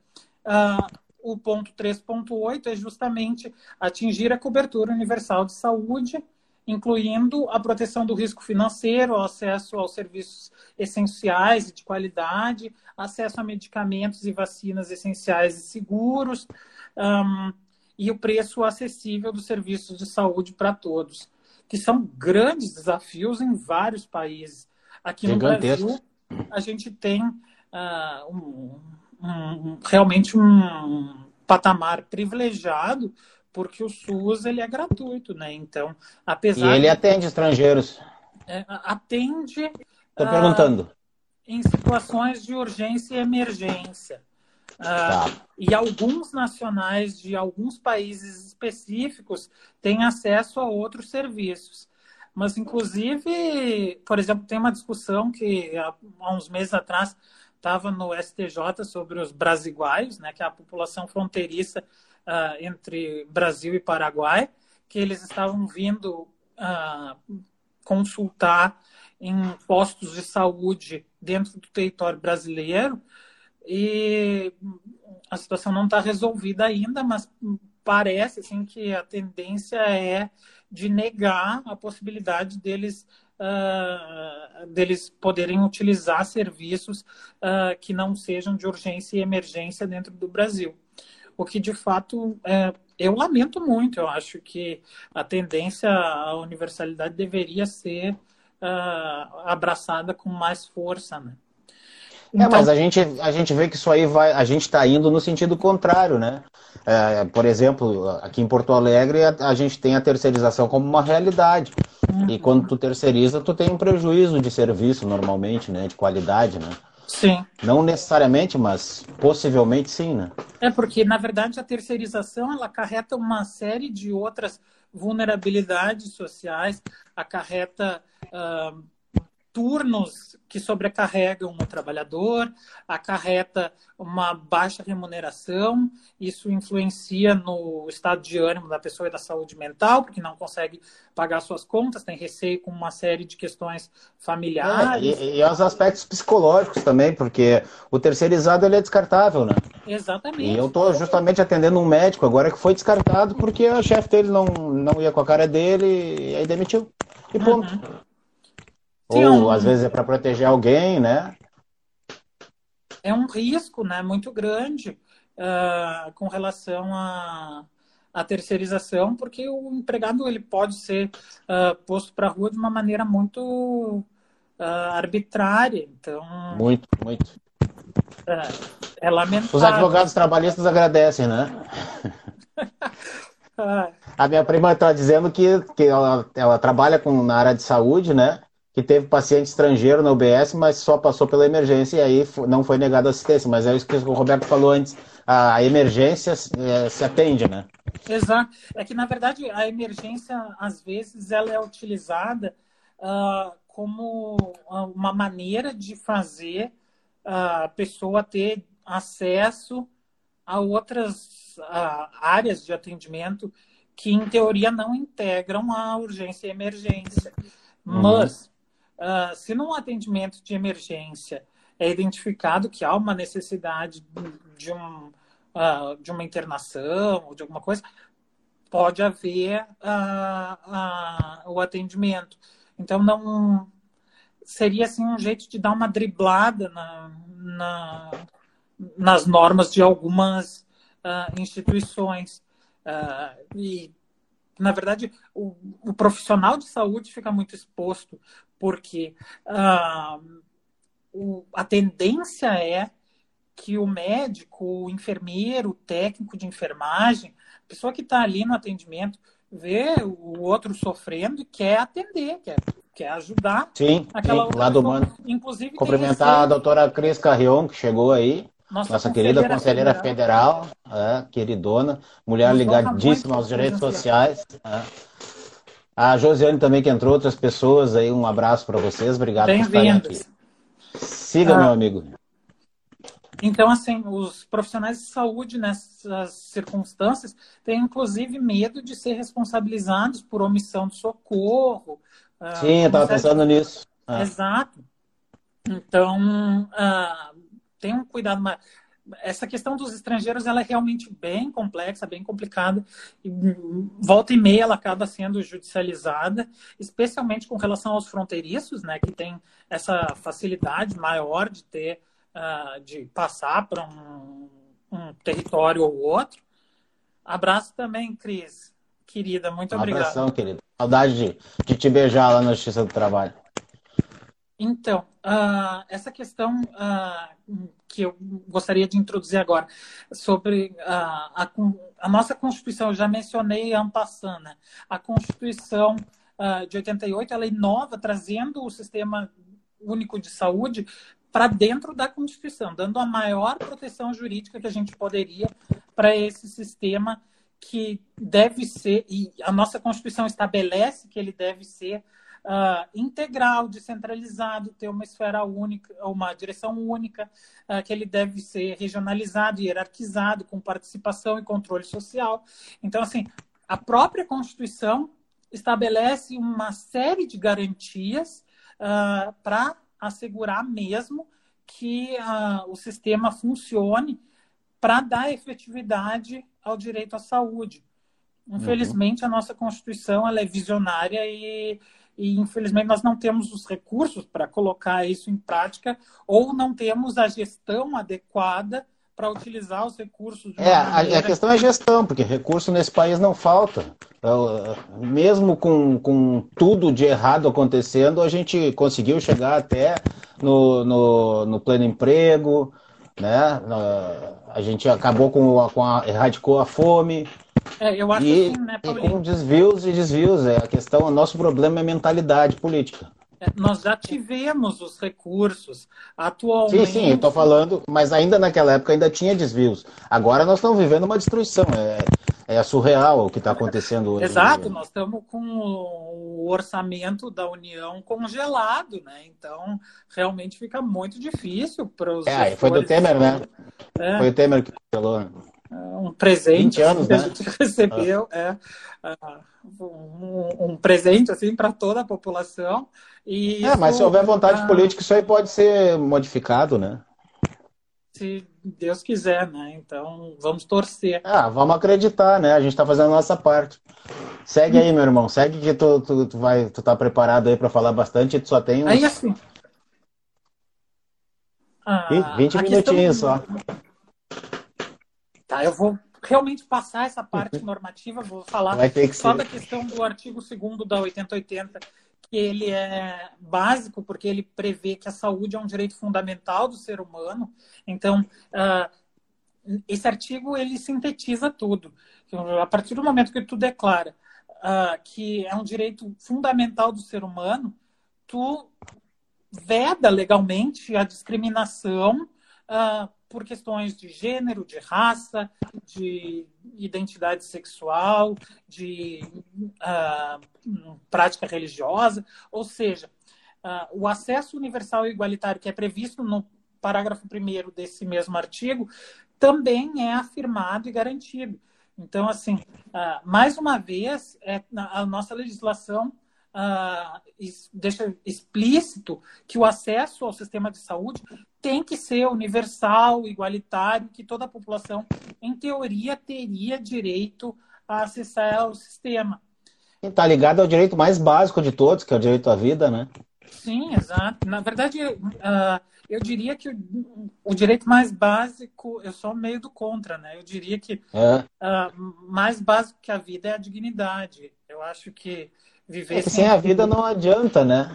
Speaker 2: ah, o ponto 3.8 é justamente atingir a cobertura universal de saúde, incluindo a proteção do risco financeiro, acesso aos serviços essenciais e de qualidade, acesso a medicamentos e vacinas essenciais e seguros, um, e o preço acessível dos serviços de saúde para todos, que são grandes desafios em vários países. Aqui no Brasil, a gente tem uh, um, um, realmente um patamar privilegiado, porque o SUS ele é gratuito, né? Então, apesar
Speaker 1: e ele atende estrangeiros.
Speaker 2: É, atende.
Speaker 1: Estou uh, perguntando.
Speaker 2: Em situações de urgência e emergência. Tá. Uh, e alguns nacionais de alguns países específicos têm acesso a outros serviços. Mas, inclusive, por exemplo, tem uma discussão que há, uns meses atrás estava no STJ sobre os brasiguaios, né, que é a população fronteiriça uh, entre Brasil e Paraguai, que eles estavam vindo uh, consultar em postos de saúde dentro do território brasileiro e a situação não está resolvida ainda, mas parece assim que a tendência é de negar a possibilidade deles uh, deles poderem utilizar serviços uh, que não sejam de urgência e emergência dentro do Brasil. O que de fato é, eu lamento muito. Eu acho que a tendência à universalidade deveria ser uh, abraçada com mais força, né?
Speaker 1: Então... É, mas a gente, a gente vê que isso aí vai, a gente está indo no sentido contrário, né? É, por exemplo, aqui em Porto Alegre a, a, gente tem a terceirização como uma realidade. Uhum. E quando tu terceiriza, tu tem um prejuízo de serviço normalmente, né? De qualidade, né?
Speaker 2: Sim.
Speaker 1: Não necessariamente, mas possivelmente sim, né?
Speaker 2: É porque, na verdade, a terceirização ela acarreta uma série de outras vulnerabilidades sociais, acarreta uh, turnos que sobrecarregam o trabalhador, acarreta uma baixa remuneração, isso influencia no estado de ânimo da pessoa e da saúde mental, porque não consegue pagar suas contas, tem receio com uma série de questões familiares.
Speaker 1: É, e, e, os aspectos psicológicos também, porque o terceirizado ele é descartável, né?
Speaker 2: Exatamente.
Speaker 1: E eu estou justamente atendendo um médico agora que foi descartado porque o chefe dele não, não ia com a cara dele e aí demitiu. E ponto. Uhum. Ou um... às vezes é para proteger alguém, né?
Speaker 2: É um risco, né, muito grande uh, com relação à a, a, terceirização, porque o empregado ele pode ser uh, posto para a rua de uma maneira muito uh, arbitrária. Então,
Speaker 1: muito, muito.
Speaker 2: é lamentável.
Speaker 1: Os advogados trabalhistas agradecem, né? A minha prima está dizendo que, que ela, ela trabalha com, na área de saúde, né? Que teve paciente estrangeiro na UBS, mas só passou pela emergência e aí não foi negada assistência. Mas é isso que o Roberto falou antes, a emergência é, se atende, né?
Speaker 2: Exato. É que, na verdade, a emergência, às vezes, ela é utilizada uh, como uma maneira de fazer a pessoa ter acesso a outras uh, áreas de atendimento que, em teoria, não integram a urgência e emergência. Uhum. Mas Uh, se num atendimento de emergência é identificado que há uma necessidade de, um, uh, de uma internação ou de alguma coisa, pode haver uh, o atendimento. Então, não seria assim um jeito de dar uma driblada na, na nas normas de algumas instituições. e na verdade, o, o, profissional de saúde fica muito exposto, porque uh, o, a tendência é que o médico, o enfermeiro, o técnico de enfermagem, a pessoa que está ali no atendimento, vê o outro sofrendo e quer atender, quer, quer ajudar.
Speaker 1: Sim, aquela sim, lado humano. Inclusive, Cumprimentar a doutora Cris Carrion, que chegou aí. Nossa, nossa querida conselheira federal, federal é, queridona, mulher Nos ligadíssima aos direitos sociais. É. A Josiane também, que entrou, outras pessoas aí, um abraço para vocês, obrigado por estarem aqui. Siga, ah, meu amigo.
Speaker 2: Então, assim, os profissionais de saúde nessas circunstâncias têm, inclusive, medo de ser responsabilizados por omissão de socorro.
Speaker 1: Ah, Sim, eu estava pensando nisso.
Speaker 2: Ah. Exato. Então, uh, tem um cuidado mais. Essa questão dos estrangeiros ela é realmente bem complexa, bem complicada. E, volta e meia ela acaba sendo judicializada, especialmente com relação aos fronteiriços, né, que tem essa facilidade maior de ter, uh, de passar para um, um, território ou outro. Abraço também, Cris, querida, muito um obrigado.
Speaker 1: Abração, querida. Saudade de, de te beijar lá na Justiça do Trabalho.
Speaker 2: Então, uh, essa questão uh, que eu gostaria de introduzir agora, sobre uh, a, a, nossa Constituição, eu já mencionei a Ampassana, a Constituição de 88, ela inova, trazendo o Sistema Único de Saúde para dentro da Constituição, dando a maior proteção jurídica que a gente poderia para esse sistema que deve ser, e a nossa Constituição estabelece que ele deve ser uh, integral, descentralizado, ter uma esfera única, uma direção única, uh, que ele deve ser regionalizado, hierarquizado, com participação e controle social. Então, assim, a própria Constituição estabelece uma série de garantias uh, para assegurar mesmo que o sistema funcione para dar efetividade ao direito à saúde. Infelizmente, uhum. a nossa Constituição ela é visionária e e infelizmente nós não temos os recursos para colocar isso em prática ou não temos a gestão adequada para utilizar os recursos.
Speaker 1: é, maneira... a, questão é gestão, porque recurso nesse país não falta. Mesmo com, com tudo de errado acontecendo, a gente conseguiu chegar até no, no, no pleno emprego, né? A gente acabou com, com a, erradicou a fome.
Speaker 2: É, eu acho e, assim, né,
Speaker 1: e com desvios e desvios. É, a questão, o nosso problema é mentalidade política.
Speaker 2: É, nós já tivemos os recursos. Atualmente.
Speaker 1: Sim, sim, eu estou falando, mas ainda naquela época ainda tinha desvios. Agora nós estamos vivendo uma destruição. É, é surreal o que está acontecendo hoje.
Speaker 2: Exato, nós estamos com o orçamento da União congelado, né? Então, realmente fica muito difícil para os.
Speaker 1: É, foi do Temer, né? É. Foi o Temer que congelou. Né?
Speaker 2: um presente
Speaker 1: anos,
Speaker 2: que a né? gente recebeu, ah. é, um, um, presente assim para toda a população. E
Speaker 1: é, isso, mas se houver vontade ah, política, isso aí pode ser modificado, né?
Speaker 2: Se Deus quiser, né? Então vamos torcer.
Speaker 1: Ah, vamos acreditar, né? A gente está fazendo a nossa parte. Segue aí, meu irmão. Segue que tu, tu, tu vai, tu tá preparado aí para falar bastante. Tu só tem uns...
Speaker 2: Aí assim.
Speaker 1: Ah, 20 minutinhos questão... só.
Speaker 2: Tá, eu vou realmente passar essa parte normativa, vou falar só ser. da questão do artigo 2 da 8080, que ele é básico porque ele prevê que a saúde é um direito fundamental do ser humano. Então, uh, esse artigo ele sintetiza tudo. A partir do momento que tu declara uh, que é um direito fundamental do ser humano, tu veda legalmente a discriminação uh, por questões de gênero, de raça, de identidade sexual, de uh, prática religiosa, ou seja, uh, o acesso universal e igualitário que é previsto no parágrafo 1 desse mesmo artigo também é afirmado e garantido. Então, assim, uh, mais uma vez, é, a nossa legislação uh, deixa explícito que o acesso ao sistema de saúde tem que ser universal, igualitário, que toda a população, em teoria, teria direito a acessar ao sistema.
Speaker 1: Está ligado ao direito mais básico de todos, que é o direito à vida, né?
Speaker 2: Sim, exato. Na verdade, uh, eu diria que o, o, direito mais básico, eu sou meio do contra, né? Eu diria que é. uh, mais básico que a vida é a dignidade. Eu acho que Viver é
Speaker 1: sem, sem a vida não adianta, né?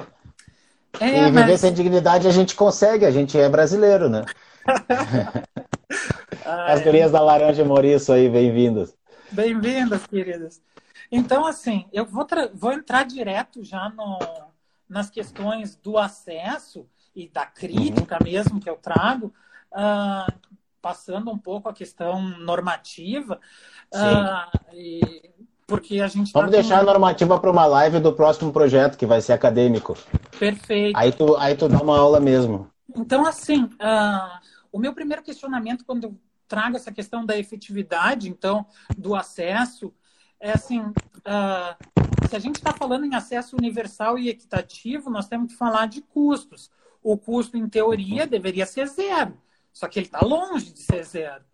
Speaker 1: É, e viver mas... sem dignidade a gente consegue, a gente é brasileiro, né? As gurias da Laranja Maurício aí, bem-vindas.
Speaker 2: Bem-vindas, queridas. Então, assim, eu vou, vou entrar direto já no, nas questões do acesso e da crítica uhum. mesmo que eu trago, uh, passando um pouco a questão normativa. Uh, e porque a gente
Speaker 1: Vamos tá deixar com... a normativa para uma live do próximo projeto, que vai ser acadêmico.
Speaker 2: Perfeito.
Speaker 1: Aí tu, aí tu dá uma aula mesmo.
Speaker 2: Então, assim, uh, o meu primeiro questionamento, quando eu trago essa questão da efetividade, então, do acesso, é assim: uh, se a gente está falando em acesso universal e equitativo, nós temos que falar de custos. O custo, em teoria, deveria ser zero, só que ele está longe de ser zero.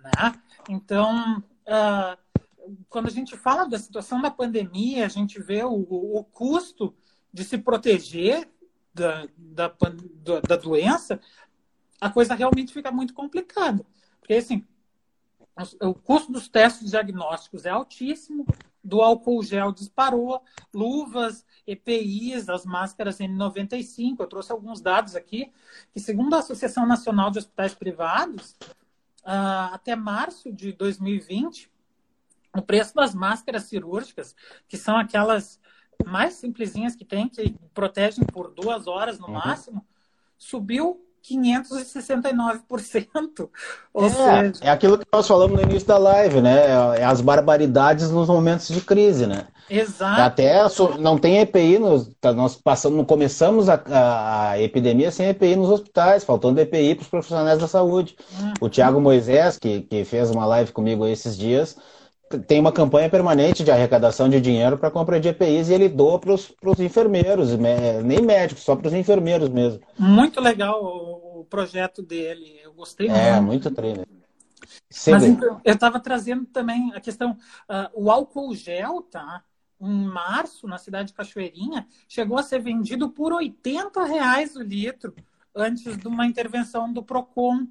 Speaker 2: Né? Então, uh, quando a gente fala da situação da pandemia, a gente vê o, o custo de se proteger da, da, da doença, a coisa realmente fica muito complicada. Porque, assim, o custo dos testes diagnósticos é altíssimo, do álcool gel disparou, luvas, EPIs, as máscaras N95. Eu trouxe alguns dados aqui, que segundo a Associação Nacional de Hospitais Privados, ah, até março de 2020, o preço das máscaras cirúrgicas, que são aquelas mais simplesinhas que tem, que protegem por duas horas no uhum. máximo, subiu 569%. Ou
Speaker 1: é, seja... é aquilo que nós falamos no início da live, né? É as barbaridades nos momentos de crise, né?
Speaker 2: Exato.
Speaker 1: Até não tem EPI, nos, tá, nós passamos, começamos a, a, epidemia sem EPI nos hospitais, faltando EPI para os profissionais da saúde. Uhum. O Tiago Moisés, que, que fez uma live comigo esses dias, tem uma campanha permanente de arrecadação de dinheiro para compra de EPIs e ele doa para os enfermeiros, nem médicos, só para os enfermeiros mesmo.
Speaker 2: Muito legal o projeto dele, eu gostei
Speaker 1: muito. É, muito treino.
Speaker 2: Mas então, eu estava trazendo também a questão, uh, o álcool gel, tá? Em março, na cidade de Cachoeirinha, chegou a ser vendido por 80 reais o litro antes de uma intervenção do PROCON.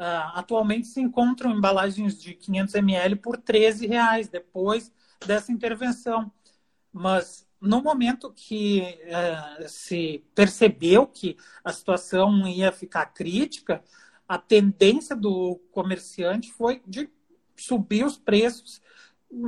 Speaker 2: Uh, atualmente se encontram embalagens de 500 ml por 13 reais depois dessa intervenção. Mas no momento que uh, se percebeu que a situação ia ficar crítica, a tendência do comerciante foi de subir os preços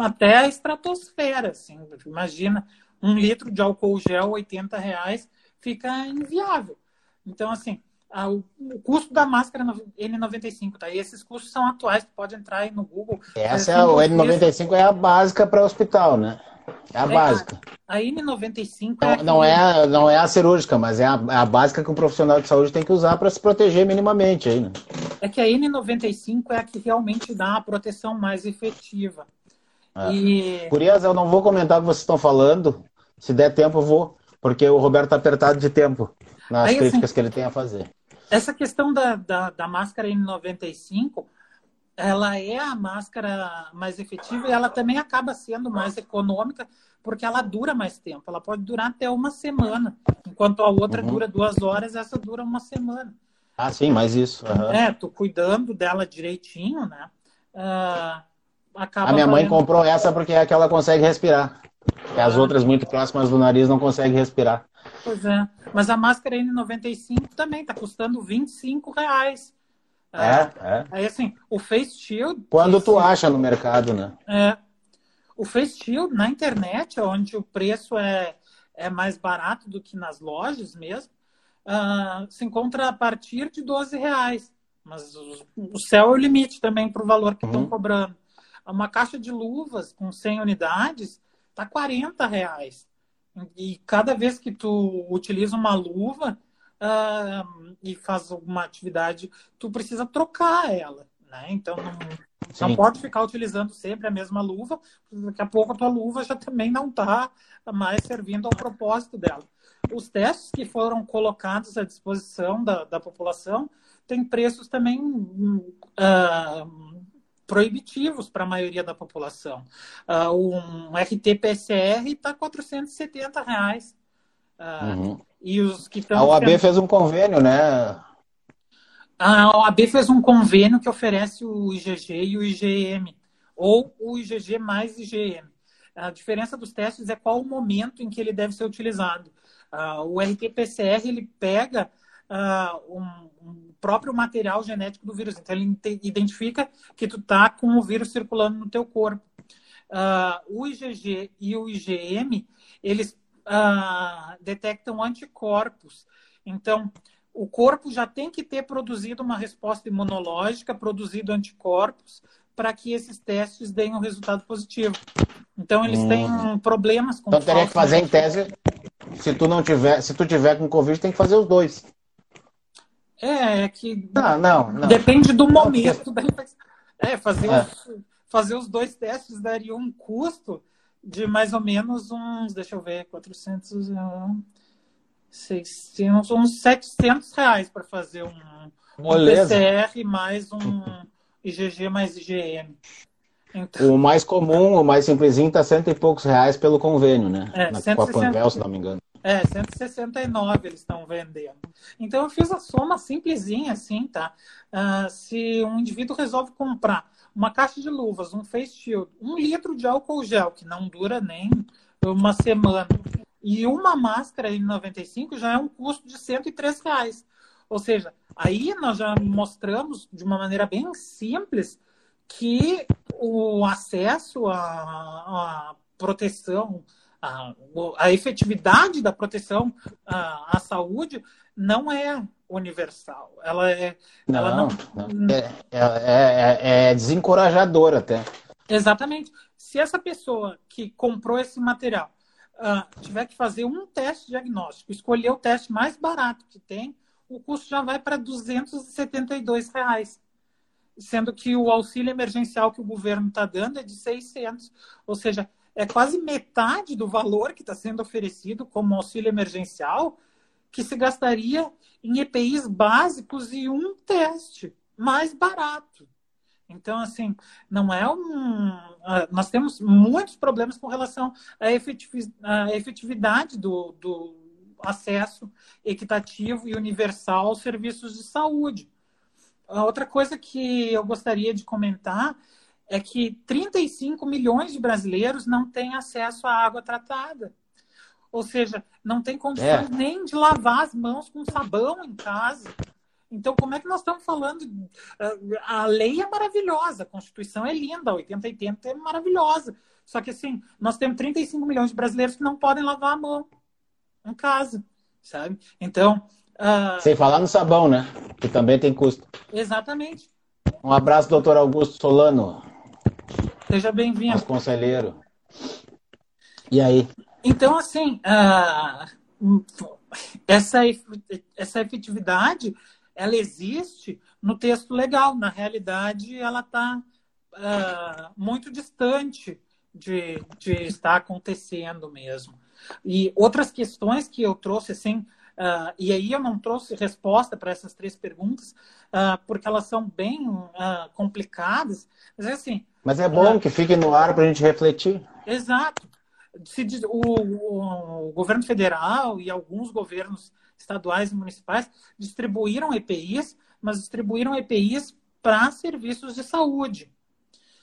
Speaker 2: até a estratosfera. Assim. Imagina, um litro de álcool gel, 80 reais, fica inviável. Então, assim, a, o, o, custo da máscara N95, tá? E esses custos são atuais, tu pode entrar aí no Google.
Speaker 1: Essa é, o N95 é a básica para hospital, né? É a é, básica.
Speaker 2: A, a N95
Speaker 1: não,
Speaker 2: é,
Speaker 1: não, é, não é a cirúrgica, mas é a, é a básica que o profissional de saúde tem que usar para se proteger minimamente. Aí, né?
Speaker 2: É que a N95 é a que realmente dá a proteção mais efetiva.
Speaker 1: É. E... Curias, eu não vou comentar o que vocês estão falando. Se der tempo, eu vou, porque o Roberto está apertado de tempo nas Aí, assim, críticas assim, que ele tem a fazer.
Speaker 2: Essa questão da, da, da máscara N95, ela é a máscara mais efetiva e ela também acaba sendo mais econômica porque ela dura mais tempo. Ela pode durar até uma semana, enquanto a outra uhum. dura duas horas, essa dura uma semana.
Speaker 1: Ah, sim, mais isso.
Speaker 2: Uhum. É, tô cuidando dela direitinho, né? Uh,
Speaker 1: a minha mãe comprou essa porque é a que ela consegue respirar. As ah. outras muito próximas do nariz não conseguem respirar.
Speaker 2: Pois é. Mas a máscara N95 também está custando 25 reais.
Speaker 1: É, é, é.
Speaker 2: Aí assim, o Face Shield.
Speaker 1: Quando esse... tu acha no mercado, né?
Speaker 2: É. O Face Shield na internet, onde o preço é, é mais barato do que nas lojas mesmo, uh, se encontra a partir de 12 reais. Mas o, o céu é o limite também para o valor que estão uhum. cobrando. Uma caixa de luvas com 100 unidades está 40 reais. E cada vez que tu utiliza uma luva uh, e faz alguma atividade, tu precisa trocar ela. Né? Então não, não pode ficar utilizando sempre a mesma luva, daqui a pouco a tua luva já também não está mais servindo ao propósito dela. Os testes que foram colocados à disposição da, da população têm preços também uh, proibitivos para a maioria da população. Uh, um RT-PCR está 470 reais. Uh, uhum.
Speaker 1: E os que estão. A OAB fez um convênio, né?
Speaker 2: A OAB fez um convênio que oferece o IgG e o IgM, ou o IgG mais IgM. A diferença dos testes é qual o momento em que ele deve ser utilizado. Uh, o RT-PCR ele pega uh, um, um, próprio material genético do vírus. Então, ele identifica que tu tá com o vírus circulando no teu corpo. Uh, o IgG e o IgM, eles uh, detectam anticorpos. Então, o corpo já tem que ter produzido uma resposta imunológica, produzido anticorpos, para que esses testes deem um resultado positivo. Então, eles hum. têm problemas com
Speaker 1: Então, teria que fazer em tese, se tu não tiver, se tu tiver com Covid, tem que fazer os dois.
Speaker 2: É, é que.
Speaker 1: Não, não, não.
Speaker 2: Depende do momento. É, fazer, é. Os, fazer os dois testes daria um custo de mais ou menos uns, deixa eu ver, 400, 600, uns 700 reais para fazer um, um PCR mais um IgG mais IgM.
Speaker 1: Então... O mais comum, o mais simplesinho, tá cento e poucos reais pelo convênio, né?
Speaker 2: É, Na, 160...
Speaker 1: Com a Panvel, se não me engano.
Speaker 2: É, 169 eles estão vendendo. Então eu fiz a soma simplesinha assim, tá? Uh, se um indivíduo resolve comprar uma caixa de luvas, um face shield, um litro de álcool gel, que não dura nem uma semana, e uma máscara N95 já é um custo de 103 reais. Ou seja, aí nós já mostramos de uma maneira bem simples que o acesso à, à proteção a, a efetividade da proteção à, à, saúde não é universal. Ela é.
Speaker 1: Não, ela não... não é, é, é, é desencorajadora até.
Speaker 2: Exatamente. Se essa pessoa que comprou esse material uh, tiver que fazer um teste diagnóstico, escolher o teste mais barato que tem, o custo já vai para 272 reais. Sendo que o auxílio emergencial que o governo está dando é de 600. Ou seja, é quase metade do valor que está sendo oferecido como auxílio emergencial que se gastaria em EPIs básicos e um teste mais barato. Então, assim, não é um. Ah, nós temos muitos problemas com relação à efetividade do, do acesso equitativo e universal aos serviços de saúde. A outra coisa que eu gostaria de comentar é que 35 milhões de brasileiros não têm acesso à água tratada. Ou seja, não tem condições é. nem de lavar as mãos com sabão em casa. Então, como é que nós estamos falando? A lei é maravilhosa, a Constituição é linda, a 8080 é maravilhosa. Só que, assim, nós temos 35 milhões de brasileiros que não podem lavar a mão em casa, sabe? Então.
Speaker 1: Uh... Sem falar no sabão, né? Que também tem custo.
Speaker 2: Exatamente.
Speaker 1: Um abraço, doutor Augusto Solano.
Speaker 2: Seja bem-vindo.
Speaker 1: Nosso conselheiro. E aí?
Speaker 2: Então, assim, uh, essa, essa efetividade, ela existe no texto legal. Na realidade, ela está uh, ah, muito distante de, de estar acontecendo mesmo. E outras questões que eu trouxe, assim, Uh, e aí eu não trouxe resposta para essas três perguntas, uh, porque elas são bem uh, complicadas. Mas assim.
Speaker 1: Mas é bom que fique no ar para a gente refletir.
Speaker 2: Exato. Se, o, o, governo federal e alguns governos estaduais e municipais distribuíram EPIs, mas distribuíram EPIs para serviços de saúde.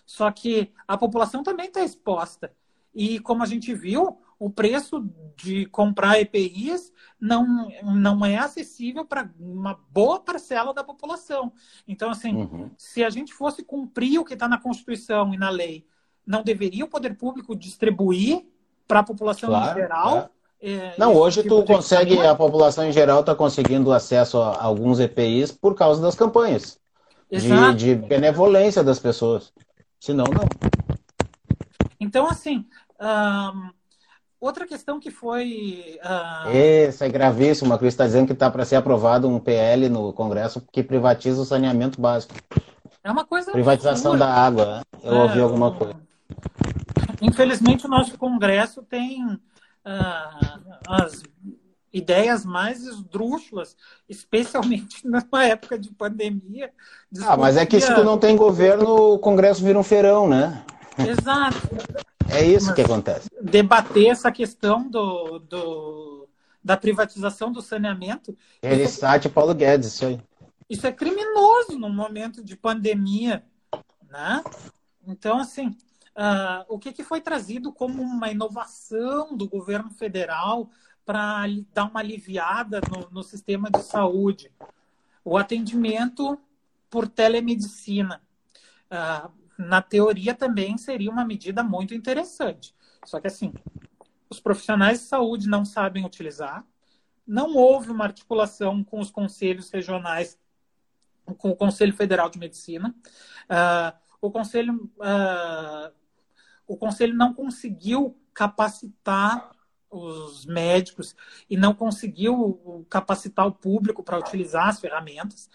Speaker 2: Só que a população também está exposta. E como a gente viu, o preço de comprar EPIs não, não é acessível para uma boa parcela da população. Então, assim, uhum. se a gente fosse cumprir o que está na Constituição e na lei, não deveria o poder público distribuir para a população claro, em geral?
Speaker 1: É. É, não, hoje tipo tu consegue, a população em geral está conseguindo acesso a alguns EPIs por causa das campanhas. De, de, benevolência das pessoas. Senão, não.
Speaker 2: Então, assim, outra questão que foi.
Speaker 1: Uh... Isso é gravíssimo. A Cris está dizendo que está para ser aprovado um PL no Congresso que privatiza o saneamento básico.
Speaker 2: É uma coisa.
Speaker 1: Privatização da água. Né? Eu é, ouvi alguma coisa.
Speaker 2: Infelizmente, o nosso Congresso tem uh, as ideias mais esdrúxulas, especialmente numa época de pandemia.
Speaker 1: Ah, mas é que se tu não tem governo, o Congresso vira um feirão, né?
Speaker 2: Exato.
Speaker 1: É isso que acontece.
Speaker 2: Debater essa questão do, do da privatização do saneamento.
Speaker 1: Ele isso, Paulo Guedes, isso aí.
Speaker 2: Isso é criminoso no momento de pandemia, né? Então, assim, uh, o que, que foi trazido como uma inovação do governo federal para dar uma aliviada no, no sistema de saúde? O atendimento por telemedicina. Uh, na teoria também seria uma medida muito interessante. Só que assim, os profissionais de saúde não sabem utilizar, não houve uma articulação com os conselhos regionais, com o Conselho Federal de Medicina. Uh, o conselho, uh, o conselho não conseguiu capacitar os médicos e não conseguiu capacitar o público para utilizar as ferramentas.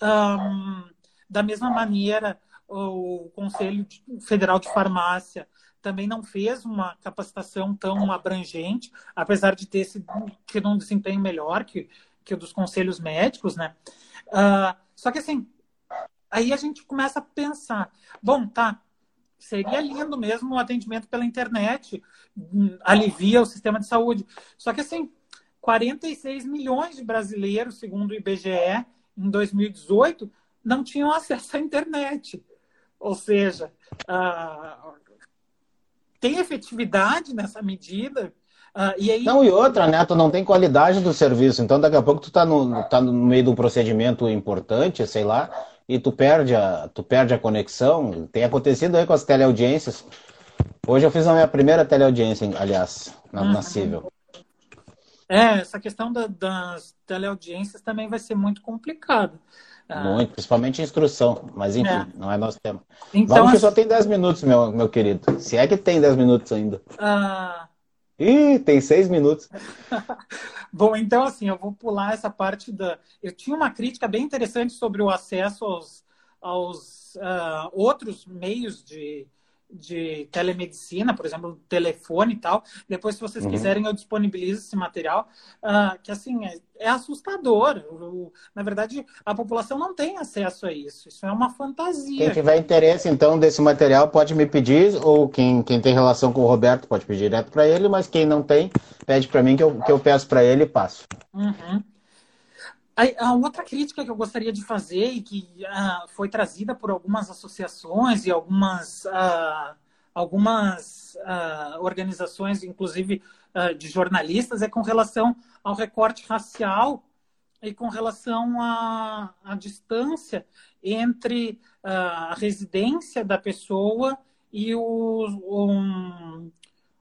Speaker 2: Um, ah, da mesma maneira, o Conselho Federal de Farmácia também não fez uma capacitação tão abrangente, apesar de ter tido um desempenho melhor que, que o dos conselhos médicos, né? Uh, só que assim, aí a gente começa a pensar, bom, tá, seria lindo mesmo o atendimento pela internet, hum, alivia o sistema de saúde. Só que assim, 46 milhões de brasileiros, segundo o IBGE, em 2018, não tinham acesso à internet. Ou seja, uh, tem efetividade nessa medida. Uh, e aí...
Speaker 1: Não, e outra, né? Tu não tem qualidade do serviço. Então, daqui a pouco tu tá no, tá no meio de um procedimento importante, sei lá, e tu perde a, tu perde a conexão. Tem acontecido aí com as teleaudiências. Hoje eu fiz a minha primeira teleaudiência, aliás, na, uhum. na Cível.
Speaker 2: É, essa questão da, das teleaudiências também vai ser muito complicada.
Speaker 1: Ah. Muito, principalmente instrução, mas enfim, é. não é nosso tema. Então, Vamos que só tem 10 minutos, meu, meu querido. Se é que tem 10 minutos ainda. Ah... Ih, tem 6 minutos.
Speaker 2: Bom, então assim, eu vou pular essa parte da. Eu tinha uma crítica bem interessante sobre o acesso aos, aos uh, outros meios de, de telemedicina, por exemplo, telefone e tal. Depois, se vocês uhum. quiserem, eu disponibilizo esse material, uh, que assim, é, é assustador. O, na verdade, a população não tem acesso a isso. Isso é uma fantasia.
Speaker 1: Quem tiver interesse, então, desse material, pode me pedir, ou quem, quem tem relação com o Roberto pode pedir direto para ele, mas quem não tem, pede para mim que eu, que eu peço para ele e passo.
Speaker 2: Uhum. A, outra crítica que eu gostaria de fazer e que uh, foi trazida por algumas associações e algumas, uh, algumas uh, organizações, inclusive de jornalistas, é com relação ao recorte racial e com relação à, à distância entre a residência da pessoa e o, um,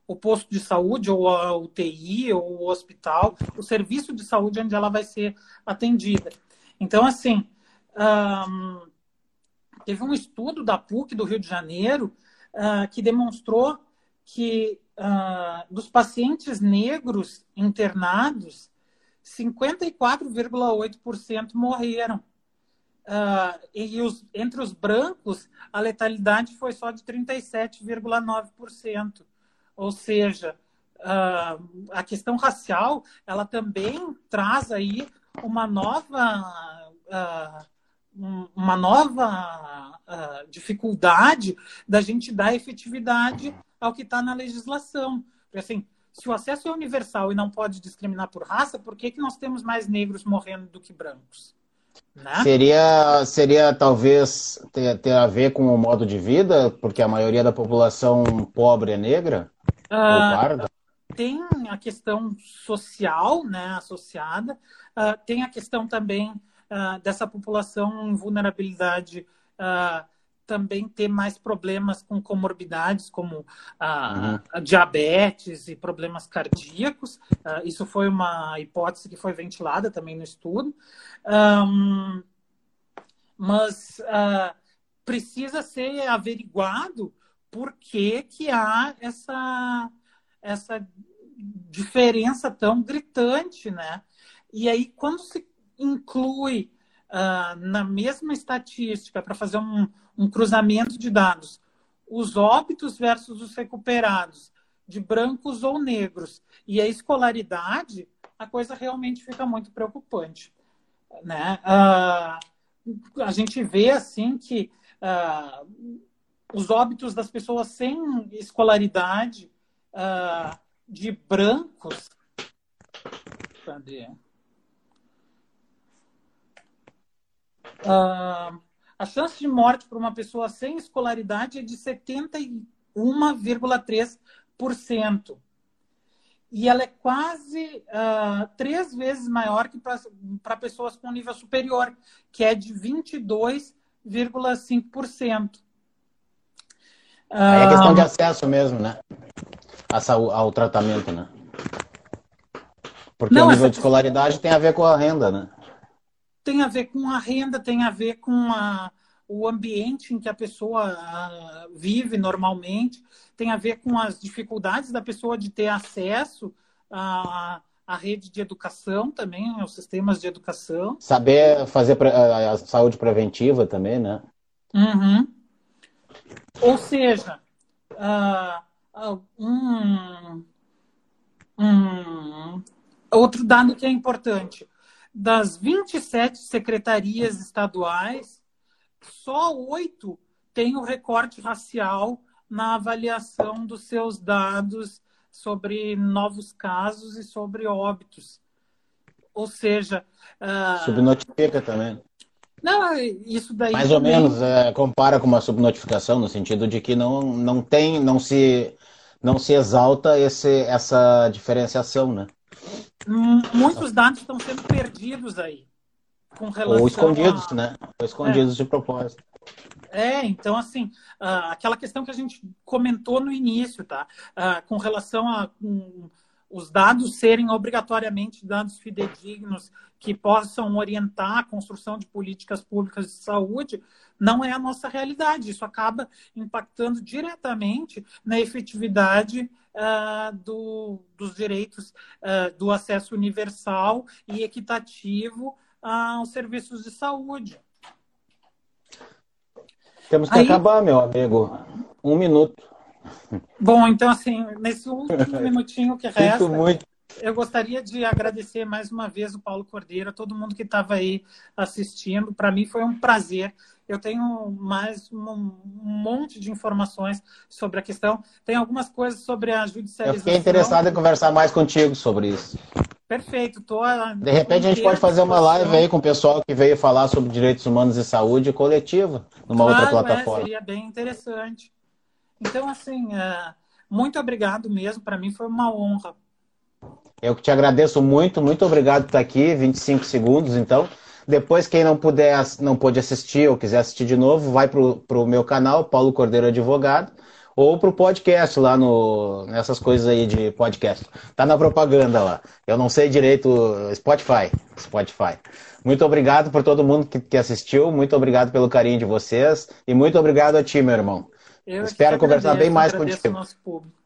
Speaker 2: o posto de saúde, ou a UTI, ou o hospital, o serviço de saúde onde ela vai ser atendida. Então, assim, teve um estudo da PUC do Rio de Janeiro uh, que demonstrou que uh, dos pacientes negros internados, 54,8% morreram. Uh, e os, entre os brancos, a letalidade foi só de 37,9%. Ou seja, uh, a questão racial, ela também traz aí uma nova, uh, uma nova uh, dificuldade da gente dar efetividade ao que está na legislação. Porque, assim, se o acesso é universal e não pode discriminar por raça, por que, que nós temos mais negros morrendo do que brancos?
Speaker 1: Né? Seria, seria talvez ter, ter a ver com o modo de vida, porque a maioria da população pobre é negra?
Speaker 2: Uh, tem a questão social né, associada, uh, tem a questão também uh, dessa população em vulnerabilidade também ter mais problemas com comorbidades, como a, uhum. diabetes e problemas cardíacos. isso foi uma hipótese que foi ventilada também no estudo. Um, mas precisa ser averiguado por que, que há essa, essa diferença tão gritante, né? E aí, quando se inclui uh, na mesma estatística, para fazer um, um cruzamento de dados, os óbitos versus os recuperados, de brancos ou negros, e a escolaridade, a coisa realmente fica muito preocupante. Né? Uh, a gente vê assim que uh, os óbitos das pessoas sem escolaridade, uh, de brancos. Cadê? Uh, a chance de morte para uma pessoa sem escolaridade é de 71,3%. E ela é quase uh, três vezes maior que para pessoas com nível superior, que é de 22,5%.
Speaker 1: Aí é questão de ah. acesso mesmo, né? Ao tratamento, né? Porque Não, o nível essa... de escolaridade tem a ver com a renda, né?
Speaker 2: Tem a ver com a renda, tem a ver com a, o ambiente em que a pessoa uh, vive normalmente, tem a ver com as dificuldades da pessoa de ter acesso à, à rede de educação também, aos sistemas de educação.
Speaker 1: Saber fazer a saúde preventiva também, né?
Speaker 2: Uhum. Ou seja, uh, um, um, outro dado que é importante: das 27 secretarias estaduais, só oito têm o recorte racial na avaliação dos seus dados sobre novos casos e sobre óbitos. Ou seja.
Speaker 1: Uh, Subnotifica também.
Speaker 2: Não, isso daí.
Speaker 1: Mais também... ou menos, é, compara com uma subnotificação, no sentido de que não, não tem, não se, não se exalta esse, essa diferenciação, né?
Speaker 2: Muitos dados estão sendo perdidos aí.
Speaker 1: Com relação Ou escondidos, a... né? Ou escondidos é. de propósito.
Speaker 2: É, então, assim, uh, aquela questão que a gente comentou no início, tá? Uh, com relação a. Os dados serem obrigatoriamente dados fidedignos que possam orientar a construção de políticas públicas de saúde, não é a nossa realidade. Isso acaba impactando diretamente na efetividade uh, do, dos direitos uh, do acesso universal e equitativo aos serviços de saúde.
Speaker 1: Temos que Aí... acabar, meu amigo. Um minuto.
Speaker 2: Bom, então, assim, nesse último minutinho que resta, eu gostaria de agradecer mais uma vez o Paulo Cordeiro, a todo mundo que estava aí assistindo. Para mim foi um prazer. Eu tenho mais um, monte de informações sobre a questão. Tem algumas coisas sobre a judicialização.
Speaker 1: Eu fiquei interessado em conversar mais contigo sobre isso.
Speaker 2: Perfeito. Tô
Speaker 1: de repente a gente pode fazer uma live aí com o pessoal que veio falar sobre direitos humanos e saúde coletiva, numa claro, outra é, plataforma.
Speaker 2: É, seria bem interessante. Então, assim, é, muito obrigado mesmo. Para mim foi uma honra.
Speaker 1: Eu que te agradeço muito, muito obrigado por estar aqui. 25 segundos, então. Depois, quem não puder, não pôde assistir ou quiser assistir de novo, vai para o meu canal, Paulo Cordeiro Advogado ou para o podcast lá no, nessas coisas aí de podcast. Tá na propaganda lá. Eu não sei direito, Spotify. Spotify. Muito obrigado por todo mundo que, que assistiu, muito obrigado pelo carinho de vocês e muito obrigado a ti, meu irmão. Eu Espero conversar bem mais contigo. Nosso público.